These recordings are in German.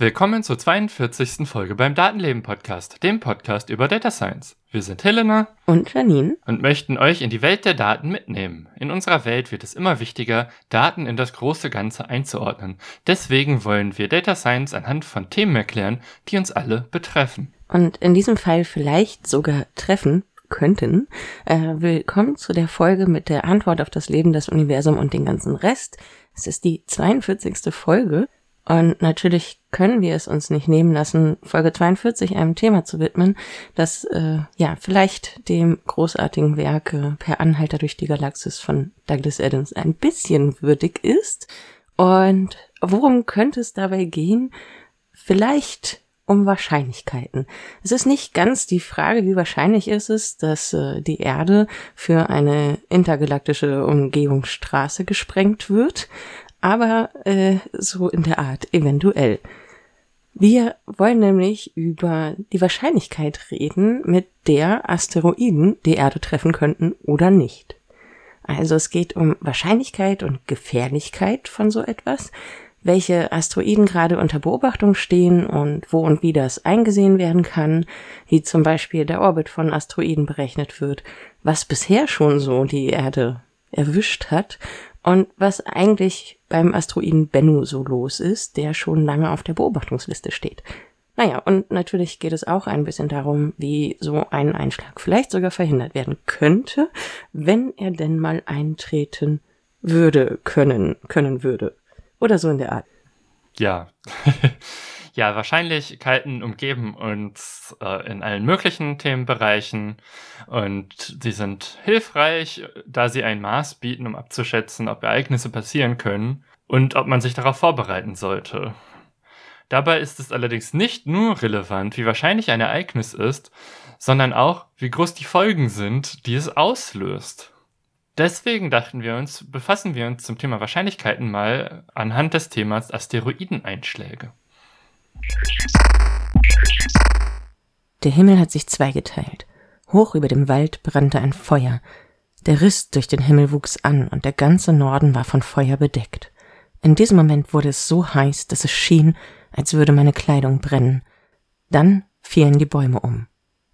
Willkommen zur 42. Folge beim Datenleben Podcast, dem Podcast über Data Science. Wir sind Helena und Janine und möchten euch in die Welt der Daten mitnehmen. In unserer Welt wird es immer wichtiger, Daten in das große Ganze einzuordnen. Deswegen wollen wir Data Science anhand von Themen erklären, die uns alle betreffen. Und in diesem Fall vielleicht sogar treffen könnten. Äh, willkommen zu der Folge mit der Antwort auf das Leben, das Universum und den ganzen Rest. Es ist die 42. Folge und natürlich können wir es uns nicht nehmen lassen, Folge 42 einem Thema zu widmen, das äh, ja vielleicht dem großartigen Werk äh, Per Anhalter durch die Galaxis von Douglas Adams ein bisschen würdig ist. Und worum könnte es dabei gehen? Vielleicht um Wahrscheinlichkeiten. Es ist nicht ganz die Frage, wie wahrscheinlich ist es, dass äh, die Erde für eine intergalaktische Umgehungsstraße gesprengt wird, aber äh, so in der Art, eventuell. Wir wollen nämlich über die Wahrscheinlichkeit reden, mit der Asteroiden die Erde treffen könnten oder nicht. Also es geht um Wahrscheinlichkeit und Gefährlichkeit von so etwas, welche Asteroiden gerade unter Beobachtung stehen und wo und wie das eingesehen werden kann, wie zum Beispiel der Orbit von Asteroiden berechnet wird, was bisher schon so die Erde erwischt hat und was eigentlich beim Asteroiden Bennu so los ist, der schon lange auf der Beobachtungsliste steht. Naja, und natürlich geht es auch ein bisschen darum, wie so ein Einschlag vielleicht sogar verhindert werden könnte, wenn er denn mal eintreten würde, können, können würde. Oder so in der Art. Ja. ja, Wahrscheinlichkeiten umgeben uns äh, in allen möglichen Themenbereichen und sie sind hilfreich, da sie ein Maß bieten, um abzuschätzen, ob Ereignisse passieren können und ob man sich darauf vorbereiten sollte. Dabei ist es allerdings nicht nur relevant, wie wahrscheinlich ein Ereignis ist, sondern auch, wie groß die Folgen sind, die es auslöst. Deswegen dachten wir uns, befassen wir uns zum Thema Wahrscheinlichkeiten mal anhand des Themas Asteroideneinschläge. Der Himmel hat sich zweigeteilt. Hoch über dem Wald brannte ein Feuer. Der Riss durch den Himmel wuchs an und der ganze Norden war von Feuer bedeckt. In diesem Moment wurde es so heiß, dass es schien, als würde meine Kleidung brennen. Dann fielen die Bäume um,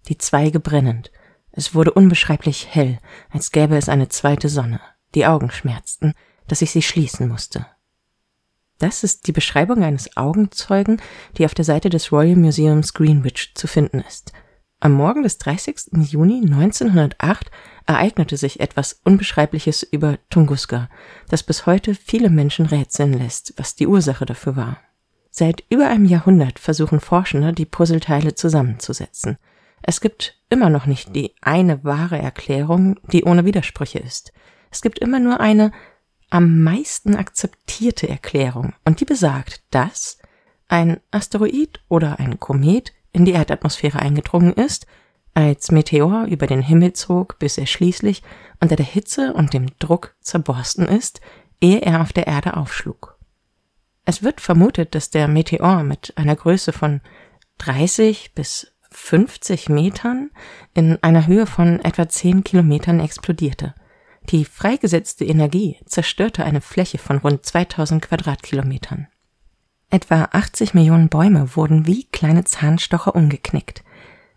die Zweige brennend. Es wurde unbeschreiblich hell, als gäbe es eine zweite Sonne. Die Augen schmerzten, dass ich sie schließen musste. Das ist die Beschreibung eines Augenzeugen, die auf der Seite des Royal Museums Greenwich zu finden ist. Am Morgen des 30. Juni 1908 ereignete sich etwas Unbeschreibliches über Tunguska, das bis heute viele Menschen rätseln lässt, was die Ursache dafür war. Seit über einem Jahrhundert versuchen Forschende, die Puzzleteile zusammenzusetzen. Es gibt immer noch nicht die eine wahre Erklärung, die ohne Widersprüche ist. Es gibt immer nur eine am meisten akzeptierte Erklärung und die besagt, dass ein Asteroid oder ein Komet in die Erdatmosphäre eingedrungen ist, als Meteor über den Himmel zog, bis er schließlich unter der Hitze und dem Druck zerborsten ist, ehe er auf der Erde aufschlug. Es wird vermutet, dass der Meteor mit einer Größe von 30 bis 50 Metern in einer Höhe von etwa 10 Kilometern explodierte. Die freigesetzte Energie zerstörte eine Fläche von rund 2000 Quadratkilometern. Etwa 80 Millionen Bäume wurden wie kleine Zahnstocher umgeknickt.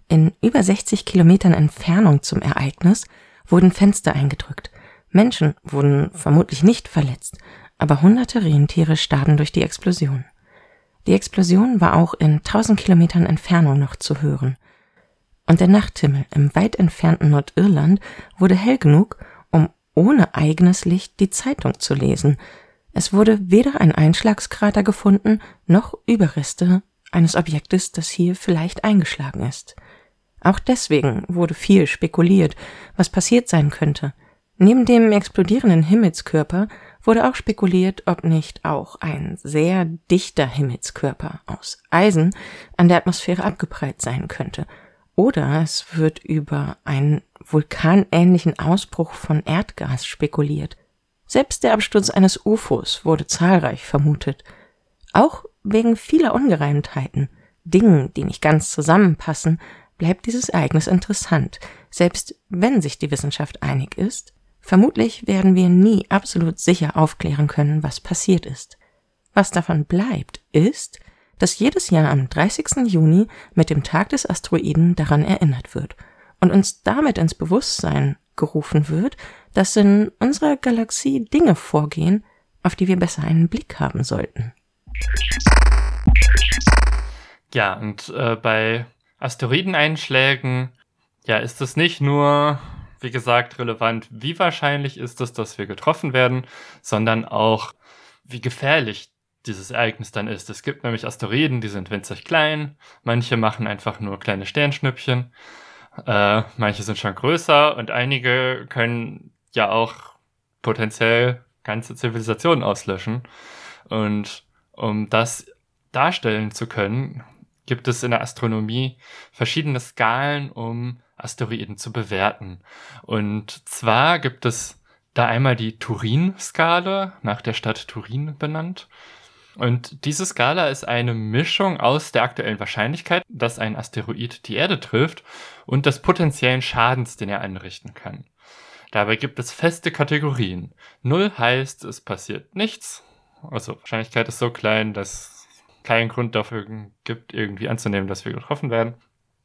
In über 60 Kilometern Entfernung zum Ereignis wurden Fenster eingedrückt. Menschen wurden vermutlich nicht verletzt, aber hunderte Rentiere starben durch die Explosion. Die Explosion war auch in 1000 Kilometern Entfernung noch zu hören. Und der Nachthimmel im weit entfernten Nordirland wurde hell genug, ohne eigenes Licht die Zeitung zu lesen. Es wurde weder ein Einschlagskrater gefunden, noch Überreste eines Objektes, das hier vielleicht eingeschlagen ist. Auch deswegen wurde viel spekuliert, was passiert sein könnte. Neben dem explodierenden Himmelskörper wurde auch spekuliert, ob nicht auch ein sehr dichter Himmelskörper aus Eisen an der Atmosphäre abgeprallt sein könnte. Oder es wird über einen vulkanähnlichen Ausbruch von Erdgas spekuliert. Selbst der Absturz eines UFOs wurde zahlreich vermutet. Auch wegen vieler Ungereimtheiten, Dingen, die nicht ganz zusammenpassen, bleibt dieses Ereignis interessant, selbst wenn sich die Wissenschaft einig ist. Vermutlich werden wir nie absolut sicher aufklären können, was passiert ist. Was davon bleibt, ist, dass jedes Jahr am 30. Juni mit dem Tag des Asteroiden daran erinnert wird und uns damit ins Bewusstsein gerufen wird, dass in unserer Galaxie Dinge vorgehen, auf die wir besser einen Blick haben sollten. Ja, und äh, bei Asteroideneinschlägen, ja, ist es nicht nur, wie gesagt, relevant, wie wahrscheinlich ist es, dass wir getroffen werden, sondern auch, wie gefährlich dieses Ereignis dann ist. Es gibt nämlich Asteroiden, die sind winzig klein, manche machen einfach nur kleine Sternschnüppchen, äh, manche sind schon größer und einige können ja auch potenziell ganze Zivilisationen auslöschen. Und um das darstellen zu können, gibt es in der Astronomie verschiedene Skalen, um Asteroiden zu bewerten. Und zwar gibt es da einmal die Turin-Skala, nach der Stadt Turin benannt. Und diese Skala ist eine Mischung aus der aktuellen Wahrscheinlichkeit, dass ein Asteroid die Erde trifft und des potenziellen Schadens, den er anrichten kann. Dabei gibt es feste Kategorien. Null heißt, es passiert nichts. Also Wahrscheinlichkeit ist so klein, dass keinen Grund dafür gibt, irgendwie anzunehmen, dass wir getroffen werden.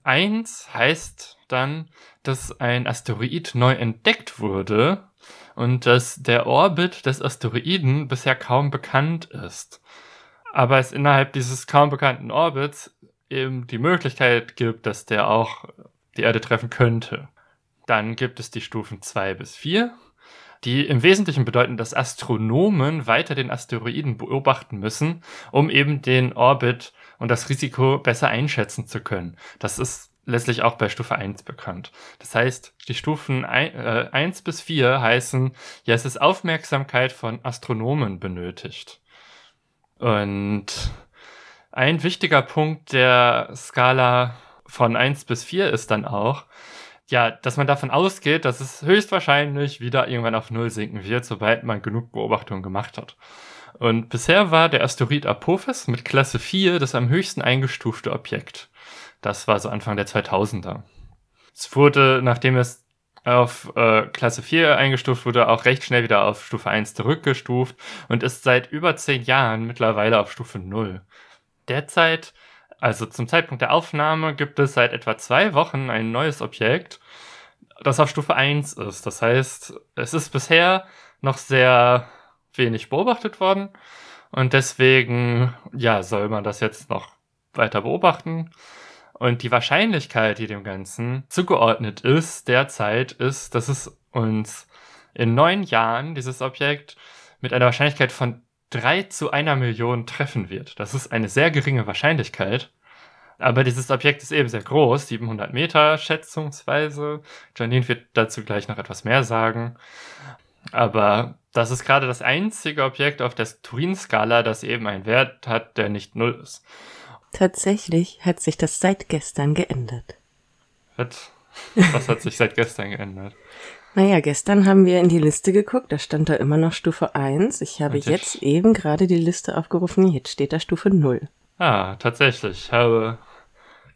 Eins heißt dann, dass ein Asteroid neu entdeckt wurde und dass der Orbit des Asteroiden bisher kaum bekannt ist. Aber es innerhalb dieses kaum bekannten Orbits eben die Möglichkeit gibt, dass der auch die Erde treffen könnte. Dann gibt es die Stufen 2 bis 4, die im Wesentlichen bedeuten, dass Astronomen weiter den Asteroiden beobachten müssen, um eben den Orbit und das Risiko besser einschätzen zu können. Das ist letztlich auch bei Stufe 1 bekannt. Das heißt, die Stufen 1 äh, bis 4 heißen, ja, es ist Aufmerksamkeit von Astronomen benötigt. Und ein wichtiger Punkt der Skala von 1 bis 4 ist dann auch, ja, dass man davon ausgeht, dass es höchstwahrscheinlich wieder irgendwann auf Null sinken wird, sobald man genug Beobachtungen gemacht hat. Und bisher war der Asteroid Apophis mit Klasse 4 das am höchsten eingestufte Objekt. Das war so Anfang der 2000er. Es wurde, nachdem es auf äh, Klasse 4 eingestuft wurde, auch recht schnell wieder auf Stufe 1 zurückgestuft und ist seit über 10 Jahren mittlerweile auf Stufe 0. Derzeit also zum Zeitpunkt der Aufnahme gibt es seit etwa zwei Wochen ein neues Objekt, das auf Stufe 1 ist. Das heißt, es ist bisher noch sehr wenig beobachtet worden und deswegen, ja, soll man das jetzt noch weiter beobachten. Und die Wahrscheinlichkeit, die dem Ganzen zugeordnet ist, derzeit ist, dass es uns in neun Jahren dieses Objekt mit einer Wahrscheinlichkeit von 3 zu einer Million treffen wird. Das ist eine sehr geringe Wahrscheinlichkeit. Aber dieses Objekt ist eben sehr groß, 700 Meter schätzungsweise. Janine wird dazu gleich noch etwas mehr sagen. Aber das ist gerade das einzige Objekt auf der Turin-Skala, das eben einen Wert hat, der nicht null ist. Tatsächlich hat sich das seit gestern geändert. Was? Was hat sich seit gestern geändert? Naja, gestern haben wir in die Liste geguckt, da stand da immer noch Stufe 1. Ich habe jetzt? jetzt eben gerade die Liste aufgerufen, jetzt steht da Stufe 0. Ah, tatsächlich. Ich habe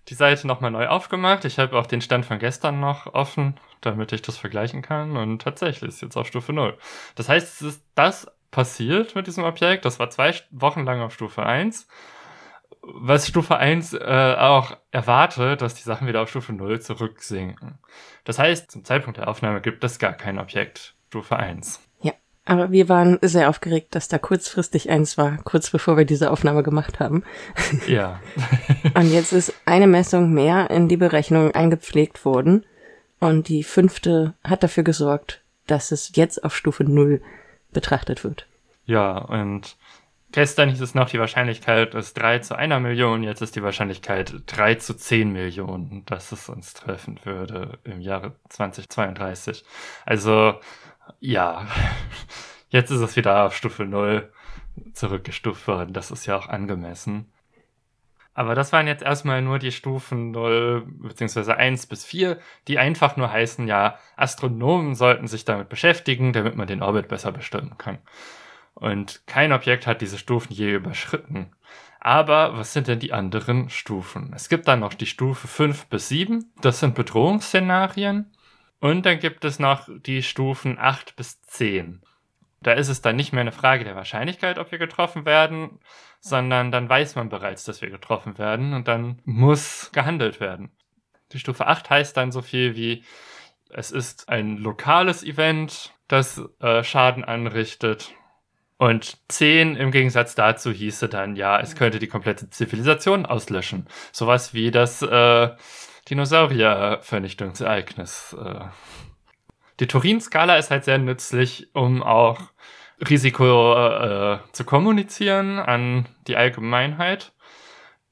die Seite nochmal neu aufgemacht. Ich habe auch den Stand von gestern noch offen, damit ich das vergleichen kann. Und tatsächlich ist jetzt auf Stufe 0. Das heißt, es ist das passiert mit diesem Objekt. Das war zwei Wochen lang auf Stufe 1 was Stufe 1 äh, auch erwartet, dass die Sachen wieder auf Stufe 0 zurücksinken. Das heißt, zum Zeitpunkt der Aufnahme gibt es gar kein Objekt Stufe 1. Ja, aber wir waren sehr aufgeregt, dass da kurzfristig eins war, kurz bevor wir diese Aufnahme gemacht haben. Ja. und jetzt ist eine Messung mehr in die Berechnung eingepflegt worden. Und die fünfte hat dafür gesorgt, dass es jetzt auf Stufe 0 betrachtet wird. Ja, und Gestern hieß es noch, die Wahrscheinlichkeit ist 3 zu einer Million, jetzt ist die Wahrscheinlichkeit 3 zu 10 Millionen, dass es uns treffen würde im Jahre 2032. Also, ja, jetzt ist es wieder auf Stufe 0 zurückgestuft worden, das ist ja auch angemessen. Aber das waren jetzt erstmal nur die Stufen 0 bzw. 1 bis 4, die einfach nur heißen, ja, Astronomen sollten sich damit beschäftigen, damit man den Orbit besser bestimmen kann. Und kein Objekt hat diese Stufen je überschritten. Aber was sind denn die anderen Stufen? Es gibt dann noch die Stufe 5 bis 7, das sind Bedrohungsszenarien. Und dann gibt es noch die Stufen 8 bis 10. Da ist es dann nicht mehr eine Frage der Wahrscheinlichkeit, ob wir getroffen werden, sondern dann weiß man bereits, dass wir getroffen werden und dann muss gehandelt werden. Die Stufe 8 heißt dann so viel wie, es ist ein lokales Event, das äh, Schaden anrichtet. Und 10 im Gegensatz dazu hieße dann, ja, es könnte die komplette Zivilisation auslöschen. Sowas wie das äh, Dinosaurier-Vernichtungsereignis. Äh. Die Turin-Skala ist halt sehr nützlich, um auch Risiko äh, zu kommunizieren an die Allgemeinheit.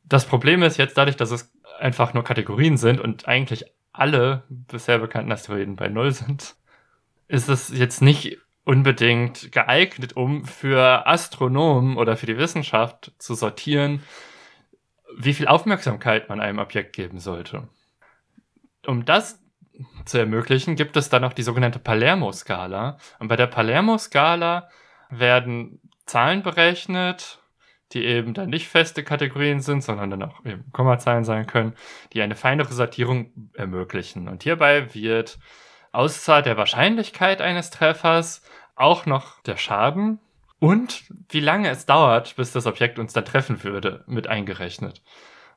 Das Problem ist jetzt dadurch, dass es einfach nur Kategorien sind und eigentlich alle bisher bekannten Asteroiden bei Null sind, ist es jetzt nicht unbedingt geeignet, um für Astronomen oder für die Wissenschaft zu sortieren, wie viel Aufmerksamkeit man einem Objekt geben sollte. Um das zu ermöglichen, gibt es dann noch die sogenannte Palermo-Skala. Und bei der Palermo-Skala werden Zahlen berechnet, die eben dann nicht feste Kategorien sind, sondern dann auch eben Kommazahlen sein können, die eine feinere Sortierung ermöglichen. Und hierbei wird außer der Wahrscheinlichkeit eines Treffers auch noch der Schaden und wie lange es dauert, bis das Objekt uns dann treffen würde, mit eingerechnet.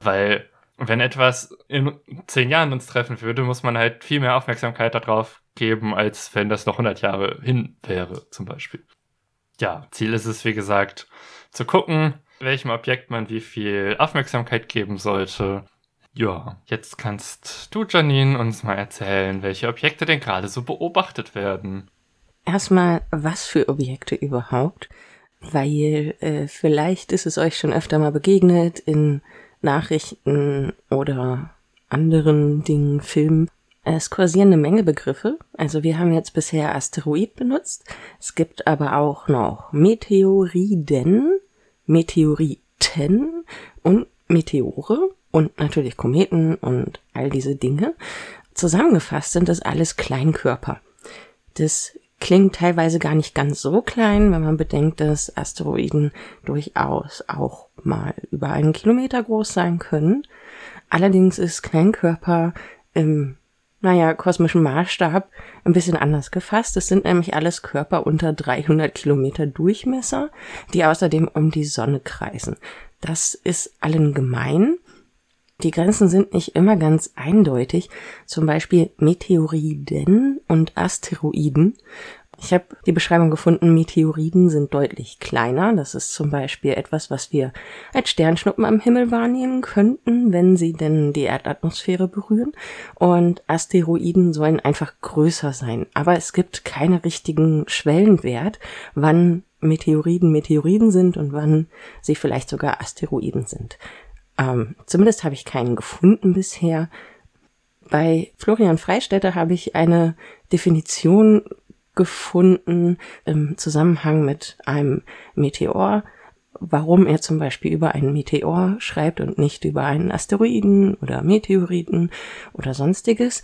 Weil wenn etwas in zehn Jahren uns treffen würde, muss man halt viel mehr Aufmerksamkeit darauf geben, als wenn das noch 100 Jahre hin wäre, zum Beispiel. Ja, Ziel ist es, wie gesagt, zu gucken, welchem Objekt man wie viel Aufmerksamkeit geben sollte. Ja, jetzt kannst du, Janine, uns mal erzählen, welche Objekte denn gerade so beobachtet werden. Erstmal, was für Objekte überhaupt? Weil äh, vielleicht ist es euch schon öfter mal begegnet in Nachrichten oder anderen Dingen, Filmen. Es kursieren eine Menge Begriffe. Also wir haben jetzt bisher Asteroid benutzt. Es gibt aber auch noch Meteoriden, Meteoriten und Meteore und natürlich Kometen und all diese Dinge. Zusammengefasst sind das alles Kleinkörper. Das klingt teilweise gar nicht ganz so klein, wenn man bedenkt, dass Asteroiden durchaus auch mal über einen Kilometer groß sein können. Allerdings ist Kleinkörper im, naja, kosmischen Maßstab ein bisschen anders gefasst. Es sind nämlich alles Körper unter 300 Kilometer Durchmesser, die außerdem um die Sonne kreisen. Das ist allen gemein. Die Grenzen sind nicht immer ganz eindeutig, zum Beispiel Meteoriden und Asteroiden. Ich habe die Beschreibung gefunden, Meteoriden sind deutlich kleiner. Das ist zum Beispiel etwas, was wir als Sternschnuppen am Himmel wahrnehmen könnten, wenn sie denn die Erdatmosphäre berühren. Und Asteroiden sollen einfach größer sein. Aber es gibt keinen richtigen Schwellenwert, wann Meteoriden Meteoriden sind und wann sie vielleicht sogar Asteroiden sind. Ähm, zumindest habe ich keinen gefunden bisher. Bei Florian Freistetter habe ich eine Definition gefunden im Zusammenhang mit einem Meteor, warum er zum Beispiel über einen Meteor schreibt und nicht über einen Asteroiden oder Meteoriten oder sonstiges.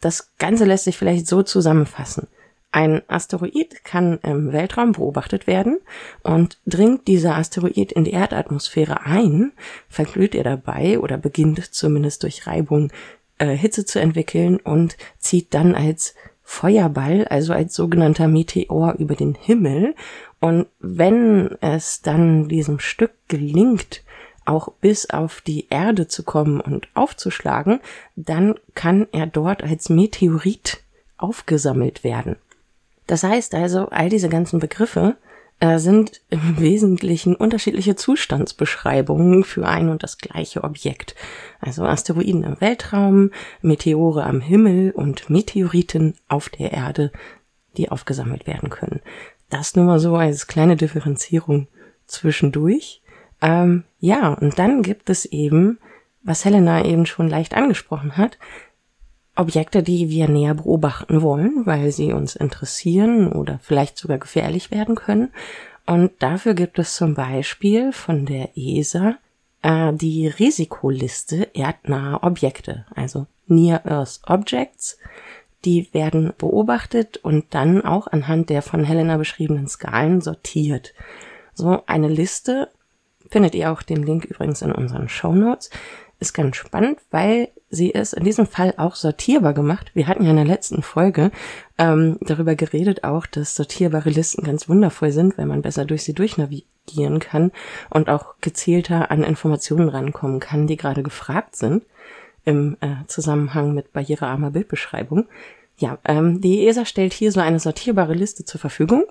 Das Ganze lässt sich vielleicht so zusammenfassen. Ein Asteroid kann im Weltraum beobachtet werden und dringt dieser Asteroid in die Erdatmosphäre ein, verglüht er dabei oder beginnt zumindest durch Reibung äh, Hitze zu entwickeln und zieht dann als Feuerball, also als sogenannter Meteor über den Himmel. Und wenn es dann diesem Stück gelingt, auch bis auf die Erde zu kommen und aufzuschlagen, dann kann er dort als Meteorit aufgesammelt werden. Das heißt also, all diese ganzen Begriffe äh, sind im Wesentlichen unterschiedliche Zustandsbeschreibungen für ein und das gleiche Objekt. Also Asteroiden im Weltraum, Meteore am Himmel und Meteoriten auf der Erde, die aufgesammelt werden können. Das nur mal so als kleine Differenzierung zwischendurch. Ähm, ja, und dann gibt es eben, was Helena eben schon leicht angesprochen hat, Objekte, die wir näher beobachten wollen, weil sie uns interessieren oder vielleicht sogar gefährlich werden können. Und dafür gibt es zum Beispiel von der ESA äh, die Risikoliste erdnaher Objekte, also Near Earth Objects. Die werden beobachtet und dann auch anhand der von Helena beschriebenen Skalen sortiert. So eine Liste findet ihr auch den Link übrigens in unseren Show Notes. Ist ganz spannend, weil sie ist in diesem Fall auch sortierbar gemacht. Wir hatten ja in der letzten Folge ähm, darüber geredet auch, dass sortierbare Listen ganz wundervoll sind, wenn man besser durch sie durchnavigieren kann und auch gezielter an Informationen rankommen kann, die gerade gefragt sind im äh, Zusammenhang mit barrierearmer Bildbeschreibung. Ja, ähm, die ESA stellt hier so eine sortierbare Liste zur Verfügung.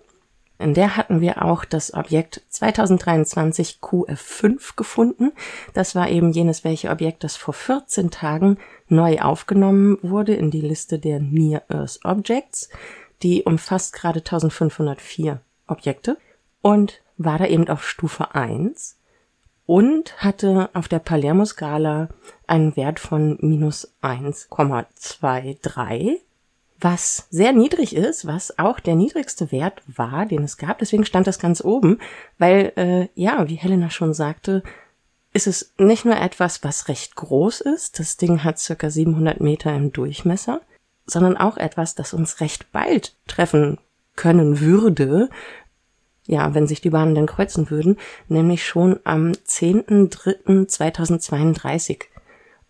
In der hatten wir auch das Objekt 2023 QF5 gefunden. Das war eben jenes welche Objekt, das vor 14 Tagen neu aufgenommen wurde in die Liste der Near Earth Objects. Die umfasst gerade 1504 Objekte und war da eben auf Stufe 1 und hatte auf der Palermo-Skala einen Wert von minus 1,23, was sehr niedrig ist, was auch der niedrigste Wert war, den es gab. Deswegen stand das ganz oben, weil, äh, ja, wie Helena schon sagte, ist es nicht nur etwas, was recht groß ist, das Ding hat circa 700 Meter im Durchmesser, sondern auch etwas, das uns recht bald treffen können würde, ja, wenn sich die Bahnen dann kreuzen würden, nämlich schon am 10.03.2032.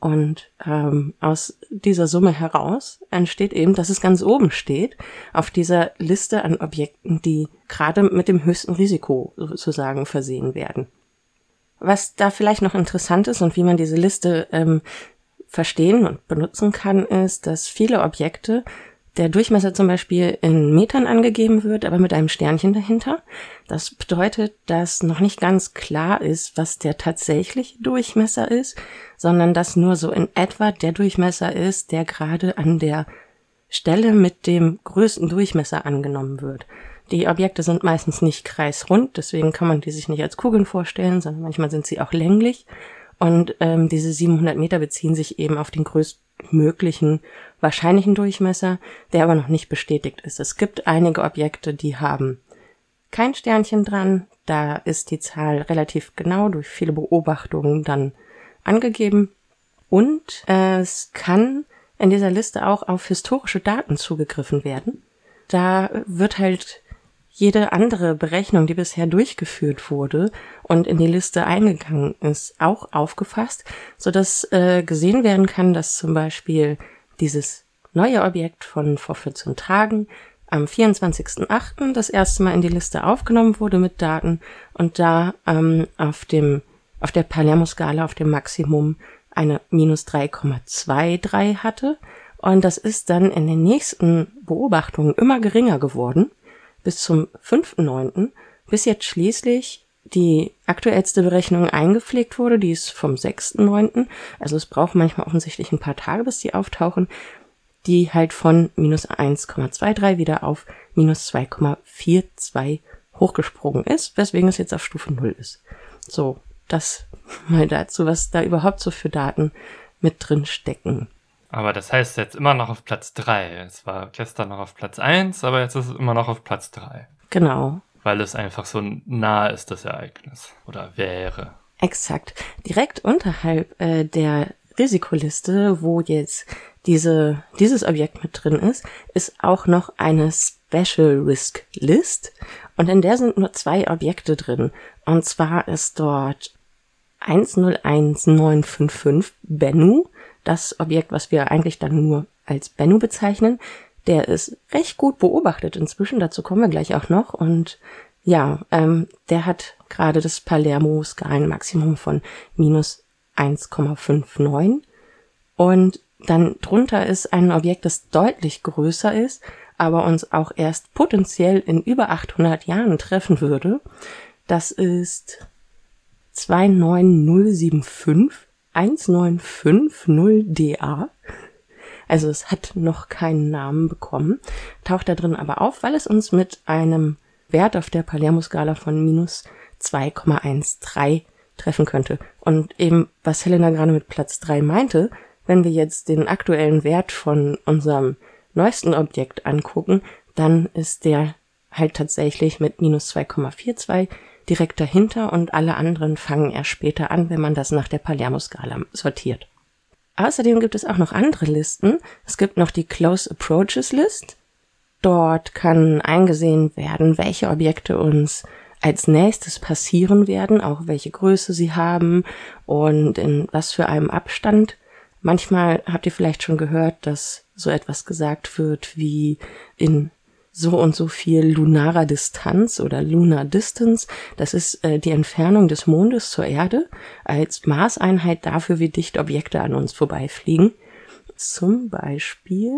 Und ähm, aus dieser Summe heraus entsteht eben, dass es ganz oben steht, auf dieser Liste an Objekten, die gerade mit dem höchsten Risiko sozusagen versehen werden. Was da vielleicht noch interessant ist und wie man diese Liste ähm, verstehen und benutzen kann, ist, dass viele Objekte der Durchmesser zum Beispiel in Metern angegeben wird, aber mit einem Sternchen dahinter. Das bedeutet, dass noch nicht ganz klar ist, was der tatsächliche Durchmesser ist, sondern dass nur so in etwa der Durchmesser ist, der gerade an der Stelle mit dem größten Durchmesser angenommen wird. Die Objekte sind meistens nicht kreisrund, deswegen kann man die sich nicht als Kugeln vorstellen, sondern manchmal sind sie auch länglich. Und ähm, diese 700 Meter beziehen sich eben auf den größtmöglichen wahrscheinlichen Durchmesser, der aber noch nicht bestätigt ist. Es gibt einige Objekte, die haben kein Sternchen dran. Da ist die Zahl relativ genau durch viele Beobachtungen dann angegeben. Und äh, es kann in dieser Liste auch auf historische Daten zugegriffen werden. Da wird halt jede andere Berechnung, die bisher durchgeführt wurde und in die Liste eingegangen ist, auch aufgefasst, so dass äh, gesehen werden kann, dass zum Beispiel dieses neue Objekt von vor 14 Tagen am 24.08. das erste Mal in die Liste aufgenommen wurde mit Daten und da ähm, auf dem auf der Palermo-Skala auf dem Maximum eine minus 3,23 hatte. Und das ist dann in den nächsten Beobachtungen immer geringer geworden, bis zum 5.9., bis jetzt schließlich die aktuellste Berechnung eingepflegt wurde, die ist vom 6.9. Also es braucht manchmal offensichtlich ein paar Tage, bis die auftauchen, die halt von minus 1,23 wieder auf minus 2,42 hochgesprungen ist, weswegen es jetzt auf Stufe 0 ist. So, das mal dazu, was da überhaupt so für Daten mit drin stecken. Aber das heißt jetzt immer noch auf Platz 3. Es war gestern noch auf Platz 1, aber jetzt ist es immer noch auf Platz 3. Genau weil es einfach so nah ist, das Ereignis. Oder wäre. Exakt. Direkt unterhalb äh, der Risikoliste, wo jetzt diese, dieses Objekt mit drin ist, ist auch noch eine Special Risk List. Und in der sind nur zwei Objekte drin. Und zwar ist dort 101955 Bennu, das Objekt, was wir eigentlich dann nur als Bennu bezeichnen, der ist recht gut beobachtet inzwischen, dazu kommen wir gleich auch noch. Und ja, ähm, der hat gerade das Palermo-Skalenmaximum von minus 1,59. Und dann drunter ist ein Objekt, das deutlich größer ist, aber uns auch erst potenziell in über 800 Jahren treffen würde. Das ist 29075 1950DA. Also es hat noch keinen Namen bekommen, taucht da drin aber auf, weil es uns mit einem Wert auf der Palermo-Skala von minus 2,13 treffen könnte. Und eben, was Helena gerade mit Platz 3 meinte, wenn wir jetzt den aktuellen Wert von unserem neuesten Objekt angucken, dann ist der halt tatsächlich mit minus 2,42 direkt dahinter und alle anderen fangen erst später an, wenn man das nach der Palermo-Skala sortiert. Außerdem gibt es auch noch andere Listen. Es gibt noch die Close Approaches List. Dort kann eingesehen werden, welche Objekte uns als nächstes passieren werden, auch welche Größe sie haben und in was für einem Abstand. Manchmal habt ihr vielleicht schon gehört, dass so etwas gesagt wird wie in so und so viel lunarer Distanz oder Lunar Distance. Das ist äh, die Entfernung des Mondes zur Erde als Maßeinheit dafür, wie dicht Objekte an uns vorbeifliegen. Zum Beispiel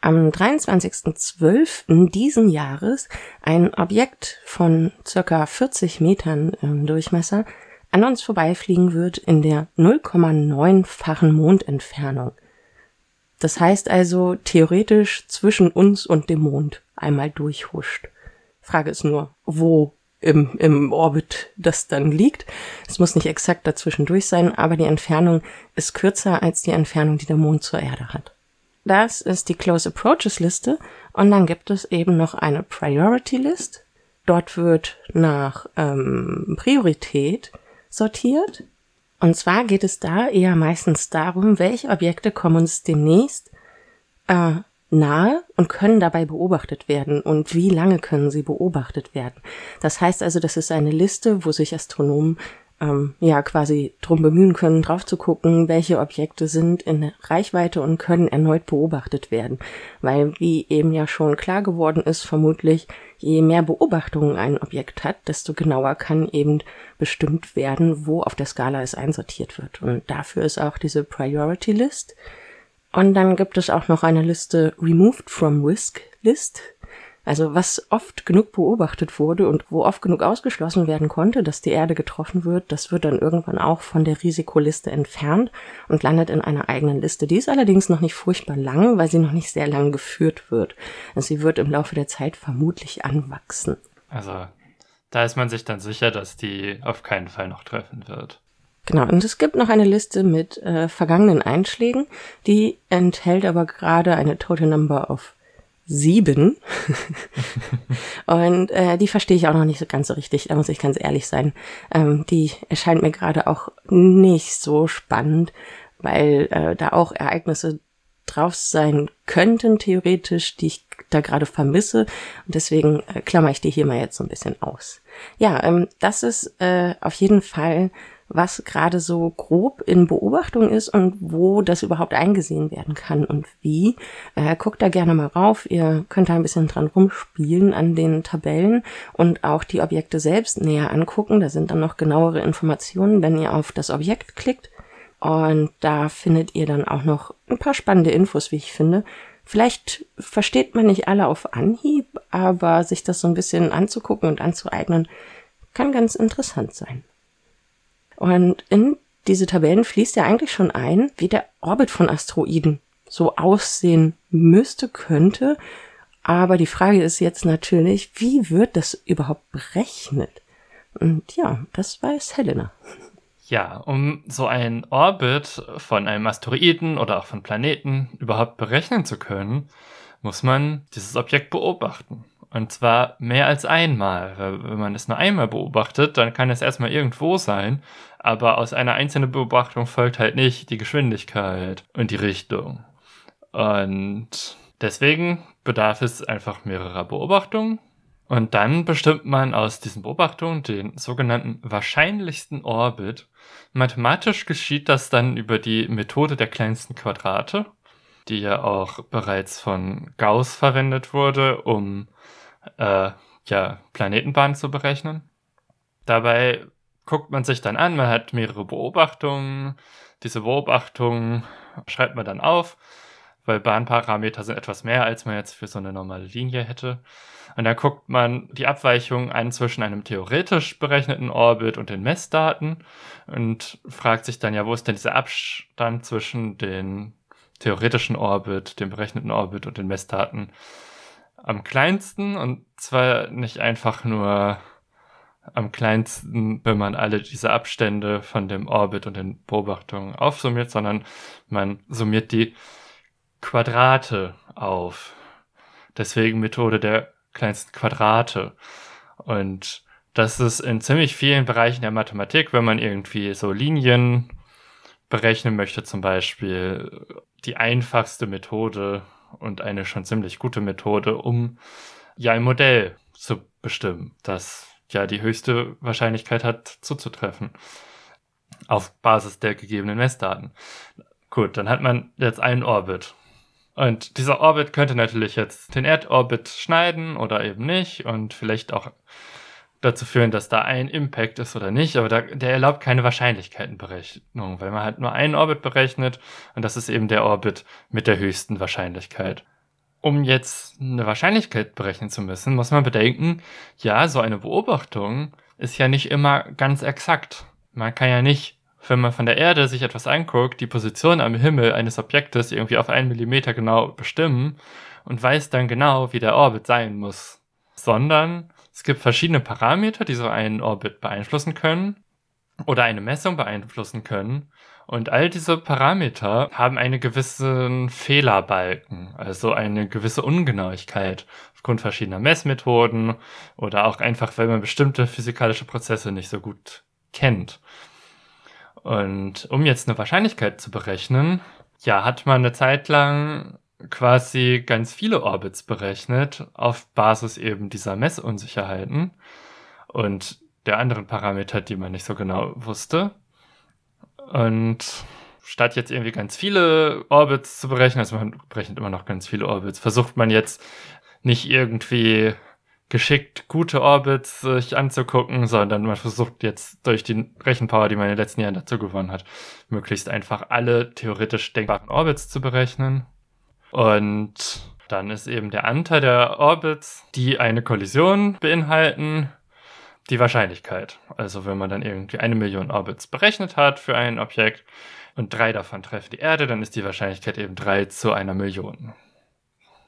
am 23.12. diesen Jahres ein Objekt von circa 40 Metern im Durchmesser an uns vorbeifliegen wird in der 0,9-fachen Mondentfernung. Das heißt also theoretisch zwischen uns und dem Mond einmal durchhuscht. Frage ist nur, wo im, im Orbit das dann liegt. Es muss nicht exakt dazwischen durch sein, aber die Entfernung ist kürzer als die Entfernung, die der Mond zur Erde hat. Das ist die Close Approaches Liste und dann gibt es eben noch eine Priority List. Dort wird nach ähm, Priorität sortiert. Und zwar geht es da eher meistens darum, welche Objekte kommen uns demnächst äh, nahe und können dabei beobachtet werden und wie lange können sie beobachtet werden. Das heißt also, das ist eine Liste, wo sich Astronomen ähm, ja quasi drum bemühen können, drauf zu gucken, welche Objekte sind in Reichweite und können erneut beobachtet werden. Weil, wie eben ja schon klar geworden ist, vermutlich, je mehr Beobachtungen ein Objekt hat, desto genauer kann eben bestimmt werden, wo auf der Skala es einsortiert wird. Und dafür ist auch diese Priority List. Und dann gibt es auch noch eine Liste Removed from Risk List. Also was oft genug beobachtet wurde und wo oft genug ausgeschlossen werden konnte, dass die Erde getroffen wird, das wird dann irgendwann auch von der Risikoliste entfernt und landet in einer eigenen Liste. Die ist allerdings noch nicht furchtbar lang, weil sie noch nicht sehr lang geführt wird. Also sie wird im Laufe der Zeit vermutlich anwachsen. Also da ist man sich dann sicher, dass die auf keinen Fall noch treffen wird. Genau, und es gibt noch eine Liste mit äh, vergangenen Einschlägen, die enthält aber gerade eine Total Number of sieben. und äh, die verstehe ich auch noch nicht so ganz so richtig, da muss ich ganz ehrlich sein. Ähm, die erscheint mir gerade auch nicht so spannend, weil äh, da auch Ereignisse drauf sein könnten, theoretisch, die ich da gerade vermisse. Und deswegen äh, klammer ich die hier mal jetzt so ein bisschen aus. Ja, ähm, das ist äh, auf jeden Fall was gerade so grob in Beobachtung ist und wo das überhaupt eingesehen werden kann und wie. Äh, guckt da gerne mal rauf. Ihr könnt da ein bisschen dran rumspielen an den Tabellen und auch die Objekte selbst näher angucken. Da sind dann noch genauere Informationen, wenn ihr auf das Objekt klickt. Und da findet ihr dann auch noch ein paar spannende Infos, wie ich finde. Vielleicht versteht man nicht alle auf Anhieb, aber sich das so ein bisschen anzugucken und anzueignen, kann ganz interessant sein. Und in diese Tabellen fließt ja eigentlich schon ein, wie der Orbit von Asteroiden so aussehen müsste, könnte. Aber die Frage ist jetzt natürlich, wie wird das überhaupt berechnet? Und ja, das weiß Helena. Ja, um so einen Orbit von einem Asteroiden oder auch von Planeten überhaupt berechnen zu können, muss man dieses Objekt beobachten. Und zwar mehr als einmal. Wenn man es nur einmal beobachtet, dann kann es erstmal irgendwo sein, aber aus einer einzelnen Beobachtung folgt halt nicht die Geschwindigkeit und die Richtung. Und deswegen bedarf es einfach mehrerer Beobachtungen. Und dann bestimmt man aus diesen Beobachtungen den sogenannten wahrscheinlichsten Orbit. Mathematisch geschieht das dann über die Methode der kleinsten Quadrate, die ja auch bereits von Gauss verwendet wurde, um äh, ja, Planetenbahnen zu berechnen. Dabei guckt man sich dann an, man hat mehrere Beobachtungen. Diese Beobachtungen schreibt man dann auf, weil Bahnparameter sind etwas mehr, als man jetzt für so eine normale Linie hätte. Und dann guckt man die Abweichung an zwischen einem theoretisch berechneten Orbit und den Messdaten und fragt sich dann ja, wo ist denn dieser Abstand zwischen den theoretischen Orbit, dem berechneten Orbit und den Messdaten am kleinsten und zwar nicht einfach nur am kleinsten, wenn man alle diese Abstände von dem Orbit und den Beobachtungen aufsummiert, sondern man summiert die Quadrate auf. Deswegen Methode der kleinsten Quadrate. Und dass es in ziemlich vielen Bereichen der Mathematik, wenn man irgendwie so Linien berechnen möchte, zum Beispiel die einfachste Methode und eine schon ziemlich gute Methode, um ja ein Modell zu bestimmen, das ja die höchste Wahrscheinlichkeit hat zuzutreffen auf Basis der gegebenen Messdaten. Gut, dann hat man jetzt einen Orbit. Und dieser Orbit könnte natürlich jetzt den Erdorbit schneiden oder eben nicht und vielleicht auch dazu führen, dass da ein Impact ist oder nicht, aber da, der erlaubt keine Wahrscheinlichkeitenberechnung, weil man halt nur einen Orbit berechnet und das ist eben der Orbit mit der höchsten Wahrscheinlichkeit. Um jetzt eine Wahrscheinlichkeit berechnen zu müssen, muss man bedenken, ja, so eine Beobachtung ist ja nicht immer ganz exakt. Man kann ja nicht, wenn man von der Erde sich etwas anguckt, die Position am Himmel eines Objektes irgendwie auf einen Millimeter genau bestimmen und weiß dann genau, wie der Orbit sein muss. Sondern es gibt verschiedene Parameter, die so einen Orbit beeinflussen können oder eine Messung beeinflussen können. Und all diese Parameter haben einen gewissen Fehlerbalken, also eine gewisse Ungenauigkeit aufgrund verschiedener Messmethoden oder auch einfach, weil man bestimmte physikalische Prozesse nicht so gut kennt. Und um jetzt eine Wahrscheinlichkeit zu berechnen, ja, hat man eine Zeit lang quasi ganz viele Orbits berechnet auf Basis eben dieser Messunsicherheiten und der anderen Parameter, die man nicht so genau wusste. Und statt jetzt irgendwie ganz viele Orbits zu berechnen, also man berechnet immer noch ganz viele Orbits, versucht man jetzt nicht irgendwie geschickt gute Orbits sich anzugucken, sondern man versucht jetzt durch die Rechenpower, die man in den letzten Jahren dazu gewonnen hat, möglichst einfach alle theoretisch denkbaren Orbits zu berechnen. Und dann ist eben der Anteil der Orbits, die eine Kollision beinhalten, die Wahrscheinlichkeit. Also wenn man dann irgendwie eine Million Orbits berechnet hat für ein Objekt und drei davon treffen die Erde, dann ist die Wahrscheinlichkeit eben drei zu einer Million.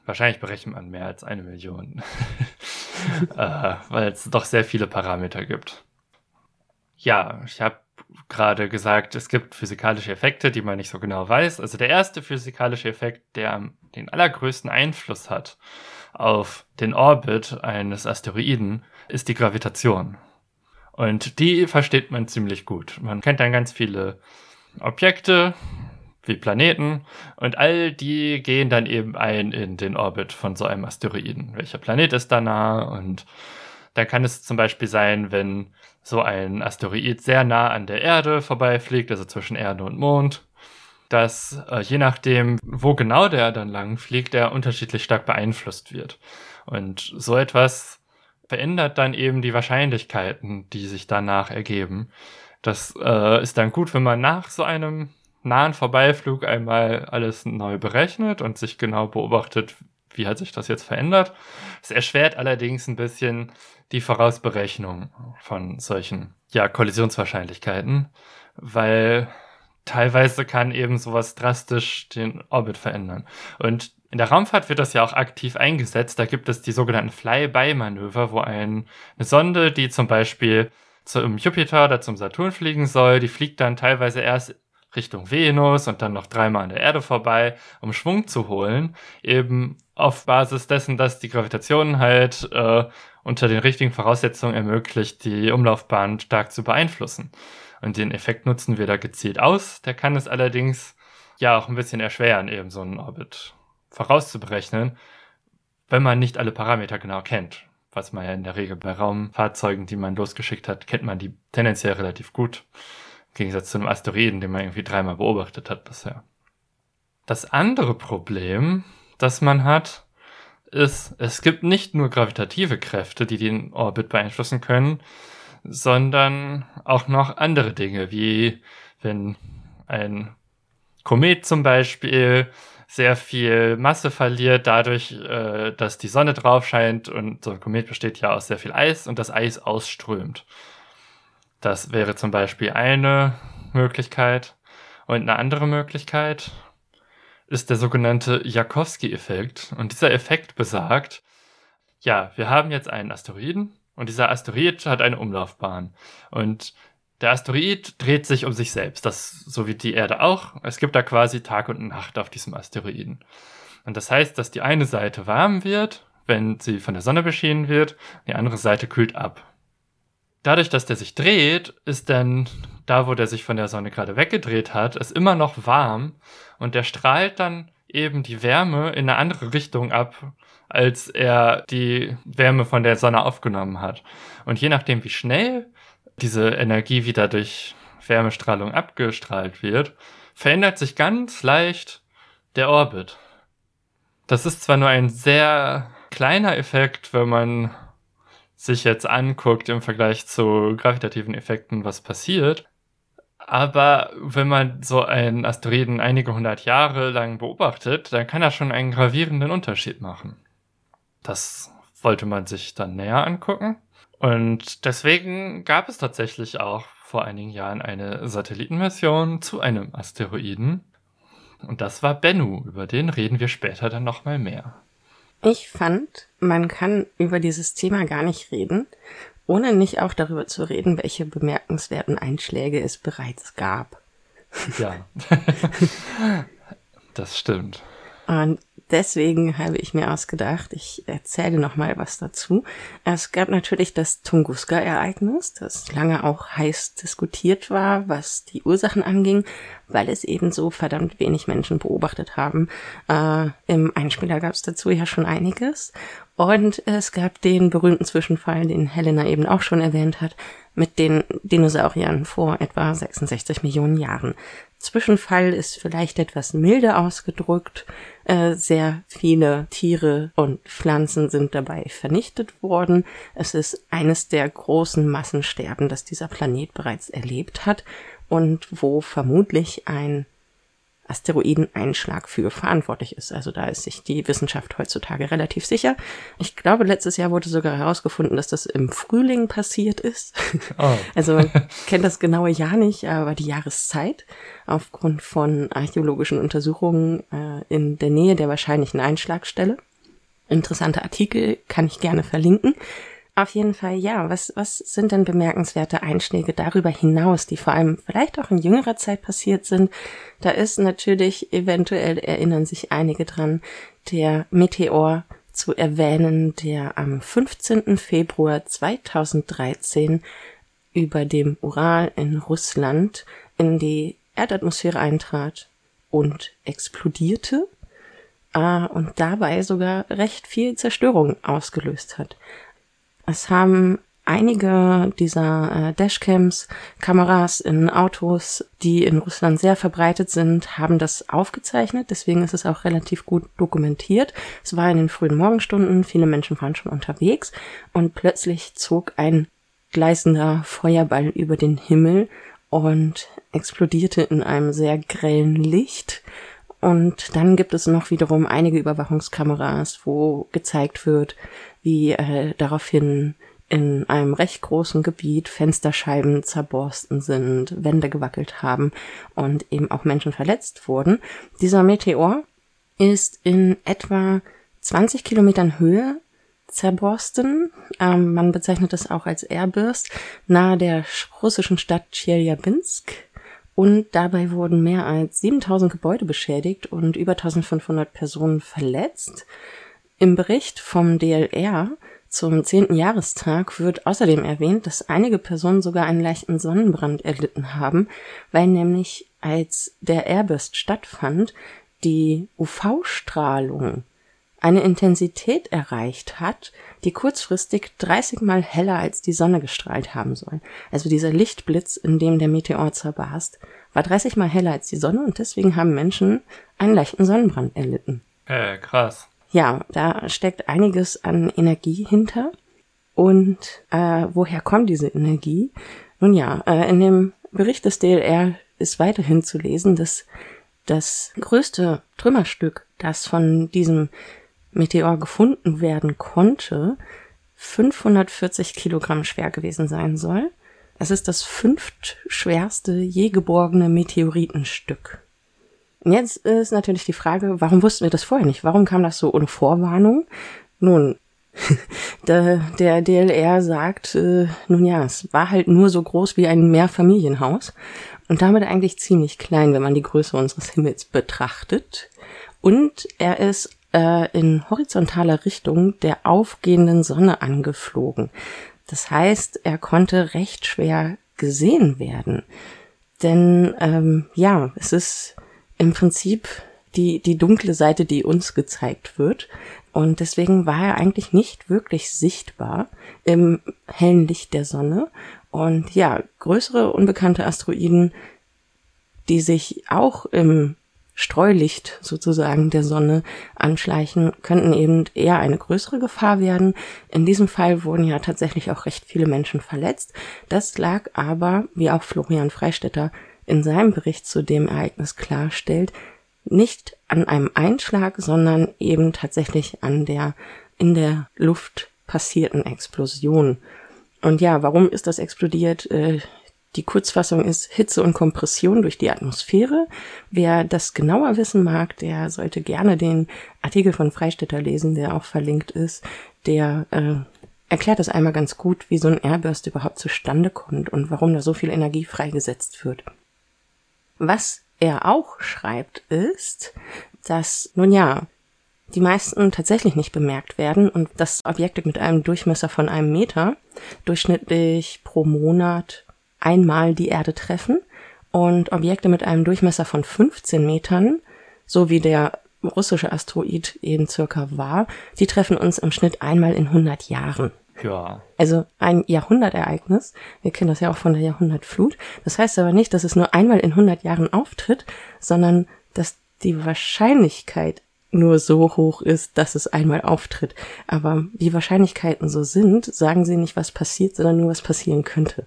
Wahrscheinlich berechnet man mehr als eine Million, äh, weil es doch sehr viele Parameter gibt. Ja, ich habe gerade gesagt, es gibt physikalische Effekte, die man nicht so genau weiß. Also der erste physikalische Effekt, der den allergrößten Einfluss hat auf den Orbit eines Asteroiden, ist die Gravitation. Und die versteht man ziemlich gut. Man kennt dann ganz viele Objekte, wie Planeten, und all die gehen dann eben ein in den Orbit von so einem Asteroiden. Welcher Planet ist da nah? Und dann kann es zum Beispiel sein, wenn so ein Asteroid sehr nah an der Erde vorbeifliegt, also zwischen Erde und Mond, dass äh, je nachdem, wo genau der dann lang fliegt, der unterschiedlich stark beeinflusst wird. Und so etwas verändert dann eben die Wahrscheinlichkeiten, die sich danach ergeben. Das äh, ist dann gut, wenn man nach so einem nahen Vorbeiflug einmal alles neu berechnet und sich genau beobachtet, wie hat sich das jetzt verändert. Es erschwert allerdings ein bisschen die Vorausberechnung von solchen ja, Kollisionswahrscheinlichkeiten, weil teilweise kann eben sowas drastisch den Orbit verändern. Und in der Raumfahrt wird das ja auch aktiv eingesetzt. Da gibt es die sogenannten Fly-by-Manöver, wo ein, eine Sonde, die zum Beispiel zum Jupiter oder zum Saturn fliegen soll, die fliegt dann teilweise erst Richtung Venus und dann noch dreimal an der Erde vorbei, um Schwung zu holen, eben auf Basis dessen, dass die Gravitation halt äh, unter den richtigen Voraussetzungen ermöglicht, die Umlaufbahn stark zu beeinflussen. Und den Effekt nutzen wir da gezielt aus. Der kann es allerdings ja auch ein bisschen erschweren, eben so einen Orbit vorauszuberechnen, wenn man nicht alle Parameter genau kennt. Was man ja in der Regel bei Raumfahrzeugen, die man losgeschickt hat, kennt man die tendenziell relativ gut. Im Gegensatz zu einem Asteroiden, den man irgendwie dreimal beobachtet hat bisher. Das andere Problem, das man hat, ist, es gibt nicht nur gravitative Kräfte, die den Orbit beeinflussen können, sondern auch noch andere Dinge, wie wenn ein Komet zum Beispiel sehr viel Masse verliert, dadurch, äh, dass die Sonne drauf scheint und so ein Komet besteht ja aus sehr viel Eis und das Eis ausströmt. Das wäre zum Beispiel eine Möglichkeit. Und eine andere Möglichkeit ist der sogenannte Jakowski-Effekt. Und dieser Effekt besagt, ja, wir haben jetzt einen Asteroiden und dieser Asteroid hat eine Umlaufbahn. Und der Asteroid dreht sich um sich selbst, das so wie die Erde auch. Es gibt da quasi Tag und Nacht auf diesem Asteroiden. Und das heißt, dass die eine Seite warm wird, wenn sie von der Sonne beschienen wird, die andere Seite kühlt ab. Dadurch, dass der sich dreht, ist dann da, wo der sich von der Sonne gerade weggedreht hat, ist immer noch warm und der strahlt dann eben die Wärme in eine andere Richtung ab, als er die Wärme von der Sonne aufgenommen hat. Und je nachdem, wie schnell diese Energie wieder durch Wärmestrahlung abgestrahlt wird, verändert sich ganz leicht der Orbit. Das ist zwar nur ein sehr kleiner Effekt, wenn man sich jetzt anguckt im Vergleich zu gravitativen Effekten, was passiert. Aber wenn man so einen Asteroiden einige hundert Jahre lang beobachtet, dann kann er schon einen gravierenden Unterschied machen. Das wollte man sich dann näher angucken. Und deswegen gab es tatsächlich auch vor einigen Jahren eine Satellitenmission zu einem Asteroiden. Und das war Bennu. Über den reden wir später dann nochmal mehr. Ich fand, man kann über dieses Thema gar nicht reden, ohne nicht auch darüber zu reden, welche bemerkenswerten Einschläge es bereits gab. Ja. das stimmt. Und deswegen habe ich mir ausgedacht, ich erzähle noch mal was dazu. Es gab natürlich das Tunguska-Ereignis, das lange auch heiß diskutiert war, was die Ursachen anging, weil es eben so verdammt wenig Menschen beobachtet haben. Äh, Im Einspieler gab es dazu ja schon einiges. Und es gab den berühmten Zwischenfall, den Helena eben auch schon erwähnt hat, mit den Dinosauriern vor etwa 66 Millionen Jahren. Zwischenfall ist vielleicht etwas milder ausgedrückt. Äh, sehr viele Tiere und Pflanzen sind dabei vernichtet worden. Es ist eines der großen Massensterben, das dieser Planet bereits erlebt hat und wo vermutlich ein Asteroideneinschlag für verantwortlich ist. Also da ist sich die Wissenschaft heutzutage relativ sicher. Ich glaube, letztes Jahr wurde sogar herausgefunden, dass das im Frühling passiert ist. Oh. Also man kennt das genaue Jahr nicht, aber die Jahreszeit aufgrund von archäologischen Untersuchungen äh, in der Nähe der wahrscheinlichen Einschlagstelle. Interessante Artikel kann ich gerne verlinken. Auf jeden Fall, ja. Was, was sind denn bemerkenswerte Einschläge darüber hinaus, die vor allem vielleicht auch in jüngerer Zeit passiert sind? Da ist natürlich, eventuell erinnern sich einige dran, der Meteor zu erwähnen, der am 15. Februar 2013 über dem Ural in Russland in die Erdatmosphäre eintrat und explodierte äh, und dabei sogar recht viel Zerstörung ausgelöst hat. Es haben einige dieser äh, Dashcams, Kameras in Autos, die in Russland sehr verbreitet sind, haben das aufgezeichnet. Deswegen ist es auch relativ gut dokumentiert. Es war in den frühen Morgenstunden, viele Menschen waren schon unterwegs und plötzlich zog ein gleißender Feuerball über den Himmel und explodierte in einem sehr grellen Licht. Und dann gibt es noch wiederum einige Überwachungskameras, wo gezeigt wird, wie äh, daraufhin in einem recht großen Gebiet Fensterscheiben zerborsten sind, Wände gewackelt haben und eben auch Menschen verletzt wurden. Dieser Meteor ist in etwa 20 Kilometern Höhe zerborsten. Ähm, man bezeichnet es auch als Airburst nahe der russischen Stadt Tscheljabinsk. Und dabei wurden mehr als 7000 Gebäude beschädigt und über 1500 Personen verletzt. Im Bericht vom DLR zum zehnten Jahrestag wird außerdem erwähnt, dass einige Personen sogar einen leichten Sonnenbrand erlitten haben, weil nämlich als der Airburst stattfand, die UV-Strahlung eine Intensität erreicht hat, die kurzfristig 30 mal heller als die Sonne gestrahlt haben soll. Also dieser Lichtblitz, in dem der Meteor zerbarst, war 30 mal heller als die Sonne und deswegen haben Menschen einen leichten Sonnenbrand erlitten. Äh, krass ja, da steckt einiges an Energie hinter. Und äh, woher kommt diese Energie? Nun ja, äh, in dem Bericht des DLR ist weiterhin zu lesen, dass das größte Trümmerstück, das von diesem Meteor gefunden werden konnte, 540 Kilogramm schwer gewesen sein soll. Es ist das fünftschwerste je geborgene Meteoritenstück. Und jetzt ist natürlich die Frage, warum wussten wir das vorher nicht? Warum kam das so ohne Vorwarnung? Nun, der, der DLR sagt, äh, nun ja, es war halt nur so groß wie ein Mehrfamilienhaus und damit eigentlich ziemlich klein, wenn man die Größe unseres Himmels betrachtet. Und er ist äh, in horizontaler Richtung der aufgehenden Sonne angeflogen. Das heißt, er konnte recht schwer gesehen werden. Denn ähm, ja, es ist im Prinzip die, die dunkle Seite, die uns gezeigt wird. Und deswegen war er eigentlich nicht wirklich sichtbar im hellen Licht der Sonne. Und ja, größere unbekannte Asteroiden, die sich auch im Streulicht sozusagen der Sonne anschleichen, könnten eben eher eine größere Gefahr werden. In diesem Fall wurden ja tatsächlich auch recht viele Menschen verletzt. Das lag aber, wie auch Florian Freistetter in seinem Bericht zu dem Ereignis klarstellt, nicht an einem Einschlag, sondern eben tatsächlich an der in der Luft passierten Explosion. Und ja, warum ist das explodiert? Die Kurzfassung ist Hitze und Kompression durch die Atmosphäre. Wer das genauer wissen mag, der sollte gerne den Artikel von Freistetter lesen, der auch verlinkt ist. Der äh, erklärt es einmal ganz gut, wie so ein Airburst überhaupt zustande kommt und warum da so viel Energie freigesetzt wird. Was er auch schreibt, ist, dass, nun ja, die meisten tatsächlich nicht bemerkt werden und dass Objekte mit einem Durchmesser von einem Meter durchschnittlich pro Monat einmal die Erde treffen und Objekte mit einem Durchmesser von 15 Metern, so wie der russische Asteroid eben circa war, die treffen uns im Schnitt einmal in 100 Jahren. Ja. Also ein Jahrhundertereignis. Wir kennen das ja auch von der Jahrhundertflut. Das heißt aber nicht, dass es nur einmal in 100 Jahren auftritt, sondern dass die Wahrscheinlichkeit nur so hoch ist, dass es einmal auftritt. Aber wie Wahrscheinlichkeiten so sind, sagen sie nicht, was passiert, sondern nur, was passieren könnte.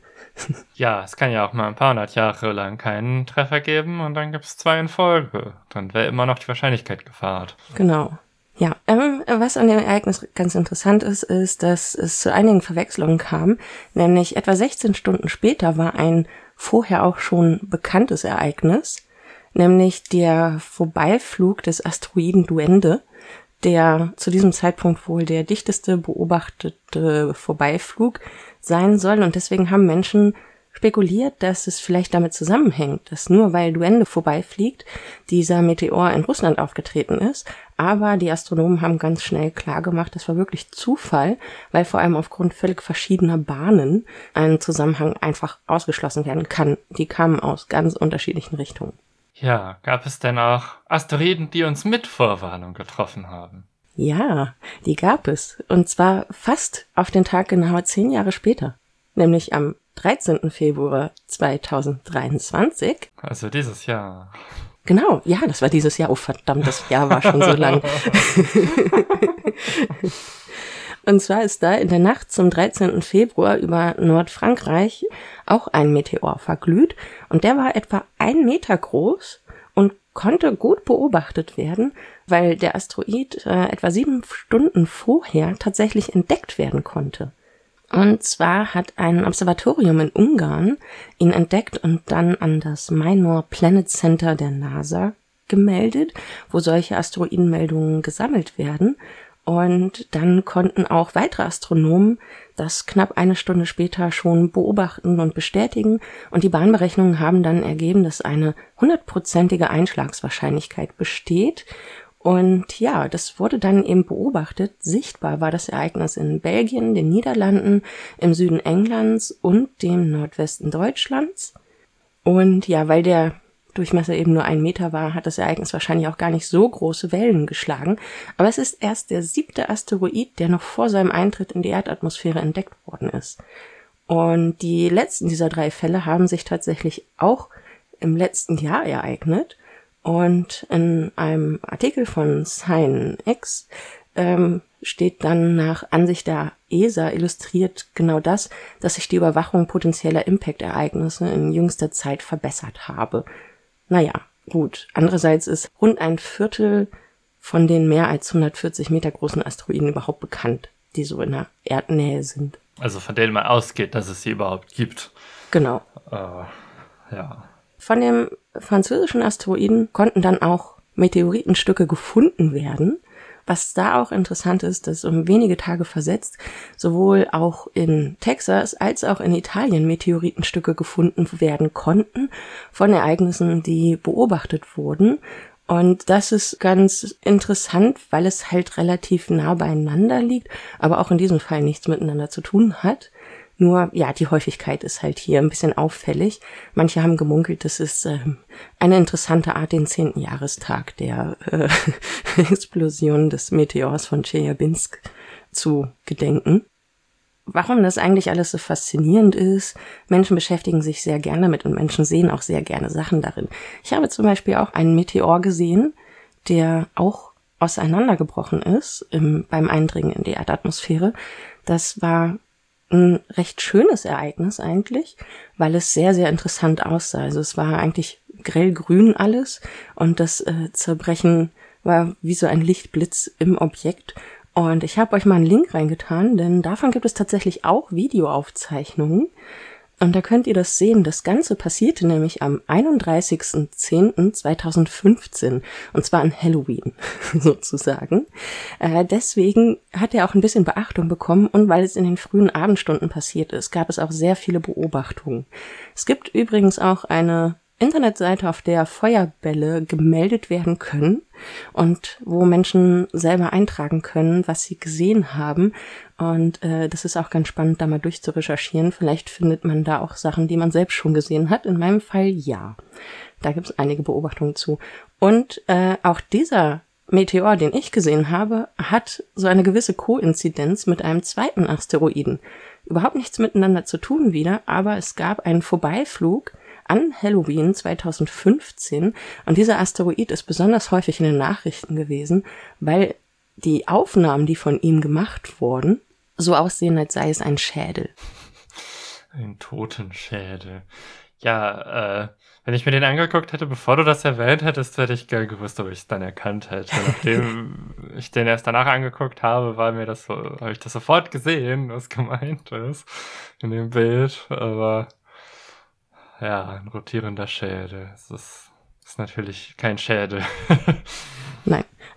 Ja, es kann ja auch mal ein paar hundert Jahre lang keinen Treffer geben und dann gibt es zwei in Folge. Dann wäre immer noch die Wahrscheinlichkeit gefahrt. Genau. Ja, ähm, was an dem Ereignis ganz interessant ist, ist, dass es zu einigen Verwechslungen kam. Nämlich etwa 16 Stunden später war ein vorher auch schon bekanntes Ereignis, nämlich der Vorbeiflug des Asteroiden Duende, der zu diesem Zeitpunkt wohl der dichteste beobachtete Vorbeiflug sein soll. Und deswegen haben Menschen spekuliert, dass es vielleicht damit zusammenhängt, dass nur weil Duende vorbeifliegt, dieser Meteor in Russland aufgetreten ist. Aber die Astronomen haben ganz schnell klargemacht, das war wirklich Zufall, weil vor allem aufgrund völlig verschiedener Bahnen ein Zusammenhang einfach ausgeschlossen werden kann. Die kamen aus ganz unterschiedlichen Richtungen. Ja, gab es denn auch Asteroiden, die uns mit Vorwarnung getroffen haben? Ja, die gab es. Und zwar fast auf den Tag genau zehn Jahre später. Nämlich am 13. Februar 2023. Also dieses Jahr. Genau, ja, das war dieses Jahr. Oh verdammt, das Jahr war schon so lang. Und zwar ist da in der Nacht zum 13. Februar über Nordfrankreich auch ein Meteor verglüht. Und der war etwa ein Meter groß konnte gut beobachtet werden, weil der Asteroid äh, etwa sieben Stunden vorher tatsächlich entdeckt werden konnte. Und zwar hat ein Observatorium in Ungarn ihn entdeckt und dann an das Minor Planet Center der NASA gemeldet, wo solche Asteroidenmeldungen gesammelt werden. Und dann konnten auch weitere Astronomen das knapp eine Stunde später schon beobachten und bestätigen. Und die Bahnberechnungen haben dann ergeben, dass eine hundertprozentige Einschlagswahrscheinlichkeit besteht. Und ja, das wurde dann eben beobachtet. Sichtbar war das Ereignis in Belgien, den Niederlanden, im Süden Englands und dem Nordwesten Deutschlands. Und ja, weil der Durchmesser eben nur ein Meter war, hat das Ereignis wahrscheinlich auch gar nicht so große Wellen geschlagen. Aber es ist erst der siebte Asteroid, der noch vor seinem Eintritt in die Erdatmosphäre entdeckt worden ist. Und die letzten dieser drei Fälle haben sich tatsächlich auch im letzten Jahr ereignet. Und in einem Artikel von ScienX ähm, steht dann nach Ansicht der ESA illustriert genau das, dass sich die Überwachung potenzieller Impact-Ereignisse in jüngster Zeit verbessert habe. Naja, gut. Andererseits ist rund ein Viertel von den mehr als 140 Meter großen Asteroiden überhaupt bekannt, die so in der Erdnähe sind. Also von denen man ausgeht, dass es sie überhaupt gibt. Genau. Äh, ja. Von dem französischen Asteroiden konnten dann auch Meteoritenstücke gefunden werden, was da auch interessant ist, dass um wenige Tage versetzt sowohl auch in Texas als auch in Italien Meteoritenstücke gefunden werden konnten von Ereignissen, die beobachtet wurden. Und das ist ganz interessant, weil es halt relativ nah beieinander liegt, aber auch in diesem Fall nichts miteinander zu tun hat. Nur, ja, die Häufigkeit ist halt hier ein bisschen auffällig. Manche haben gemunkelt, das ist ähm, eine interessante Art, den zehnten Jahrestag der äh, Explosion des Meteors von Chelyabinsk zu gedenken warum das eigentlich alles so faszinierend ist. Menschen beschäftigen sich sehr gerne damit und Menschen sehen auch sehr gerne Sachen darin. Ich habe zum Beispiel auch einen Meteor gesehen, der auch auseinandergebrochen ist im, beim Eindringen in die Erdatmosphäre. Das war ein recht schönes Ereignis eigentlich, weil es sehr, sehr interessant aussah. Also es war eigentlich grellgrün alles und das äh, Zerbrechen war wie so ein Lichtblitz im Objekt und ich habe euch mal einen Link reingetan, denn davon gibt es tatsächlich auch Videoaufzeichnungen. Und da könnt ihr das sehen. Das Ganze passierte nämlich am 31.10.2015. Und zwar an Halloween, sozusagen. Äh, deswegen hat er auch ein bisschen Beachtung bekommen. Und weil es in den frühen Abendstunden passiert ist, gab es auch sehr viele Beobachtungen. Es gibt übrigens auch eine Internetseite, auf der Feuerbälle gemeldet werden können und wo Menschen selber eintragen können, was sie gesehen haben. Und äh, das ist auch ganz spannend, da mal durchzurecherchieren. Vielleicht findet man da auch Sachen, die man selbst schon gesehen hat. In meinem Fall ja. Da gibt es einige Beobachtungen zu. Und äh, auch dieser Meteor, den ich gesehen habe, hat so eine gewisse Koinzidenz mit einem zweiten Asteroiden. Überhaupt nichts miteinander zu tun wieder, aber es gab einen Vorbeiflug an Halloween 2015 und dieser Asteroid ist besonders häufig in den Nachrichten gewesen, weil die Aufnahmen, die von ihm gemacht wurden, so aussehen, als sei es ein Schädel. Ein Totenschädel. Ja, äh, wenn ich mir den angeguckt hätte, bevor du das erwähnt hättest, hätte ich gern gewusst, ob ich es dann erkannt hätte. Nachdem ich den erst danach angeguckt habe, war mir das so, habe ich das sofort gesehen, was gemeint ist in dem Bild. Aber ja, ein rotierender Schädel. Das ist, ist natürlich kein Schädel.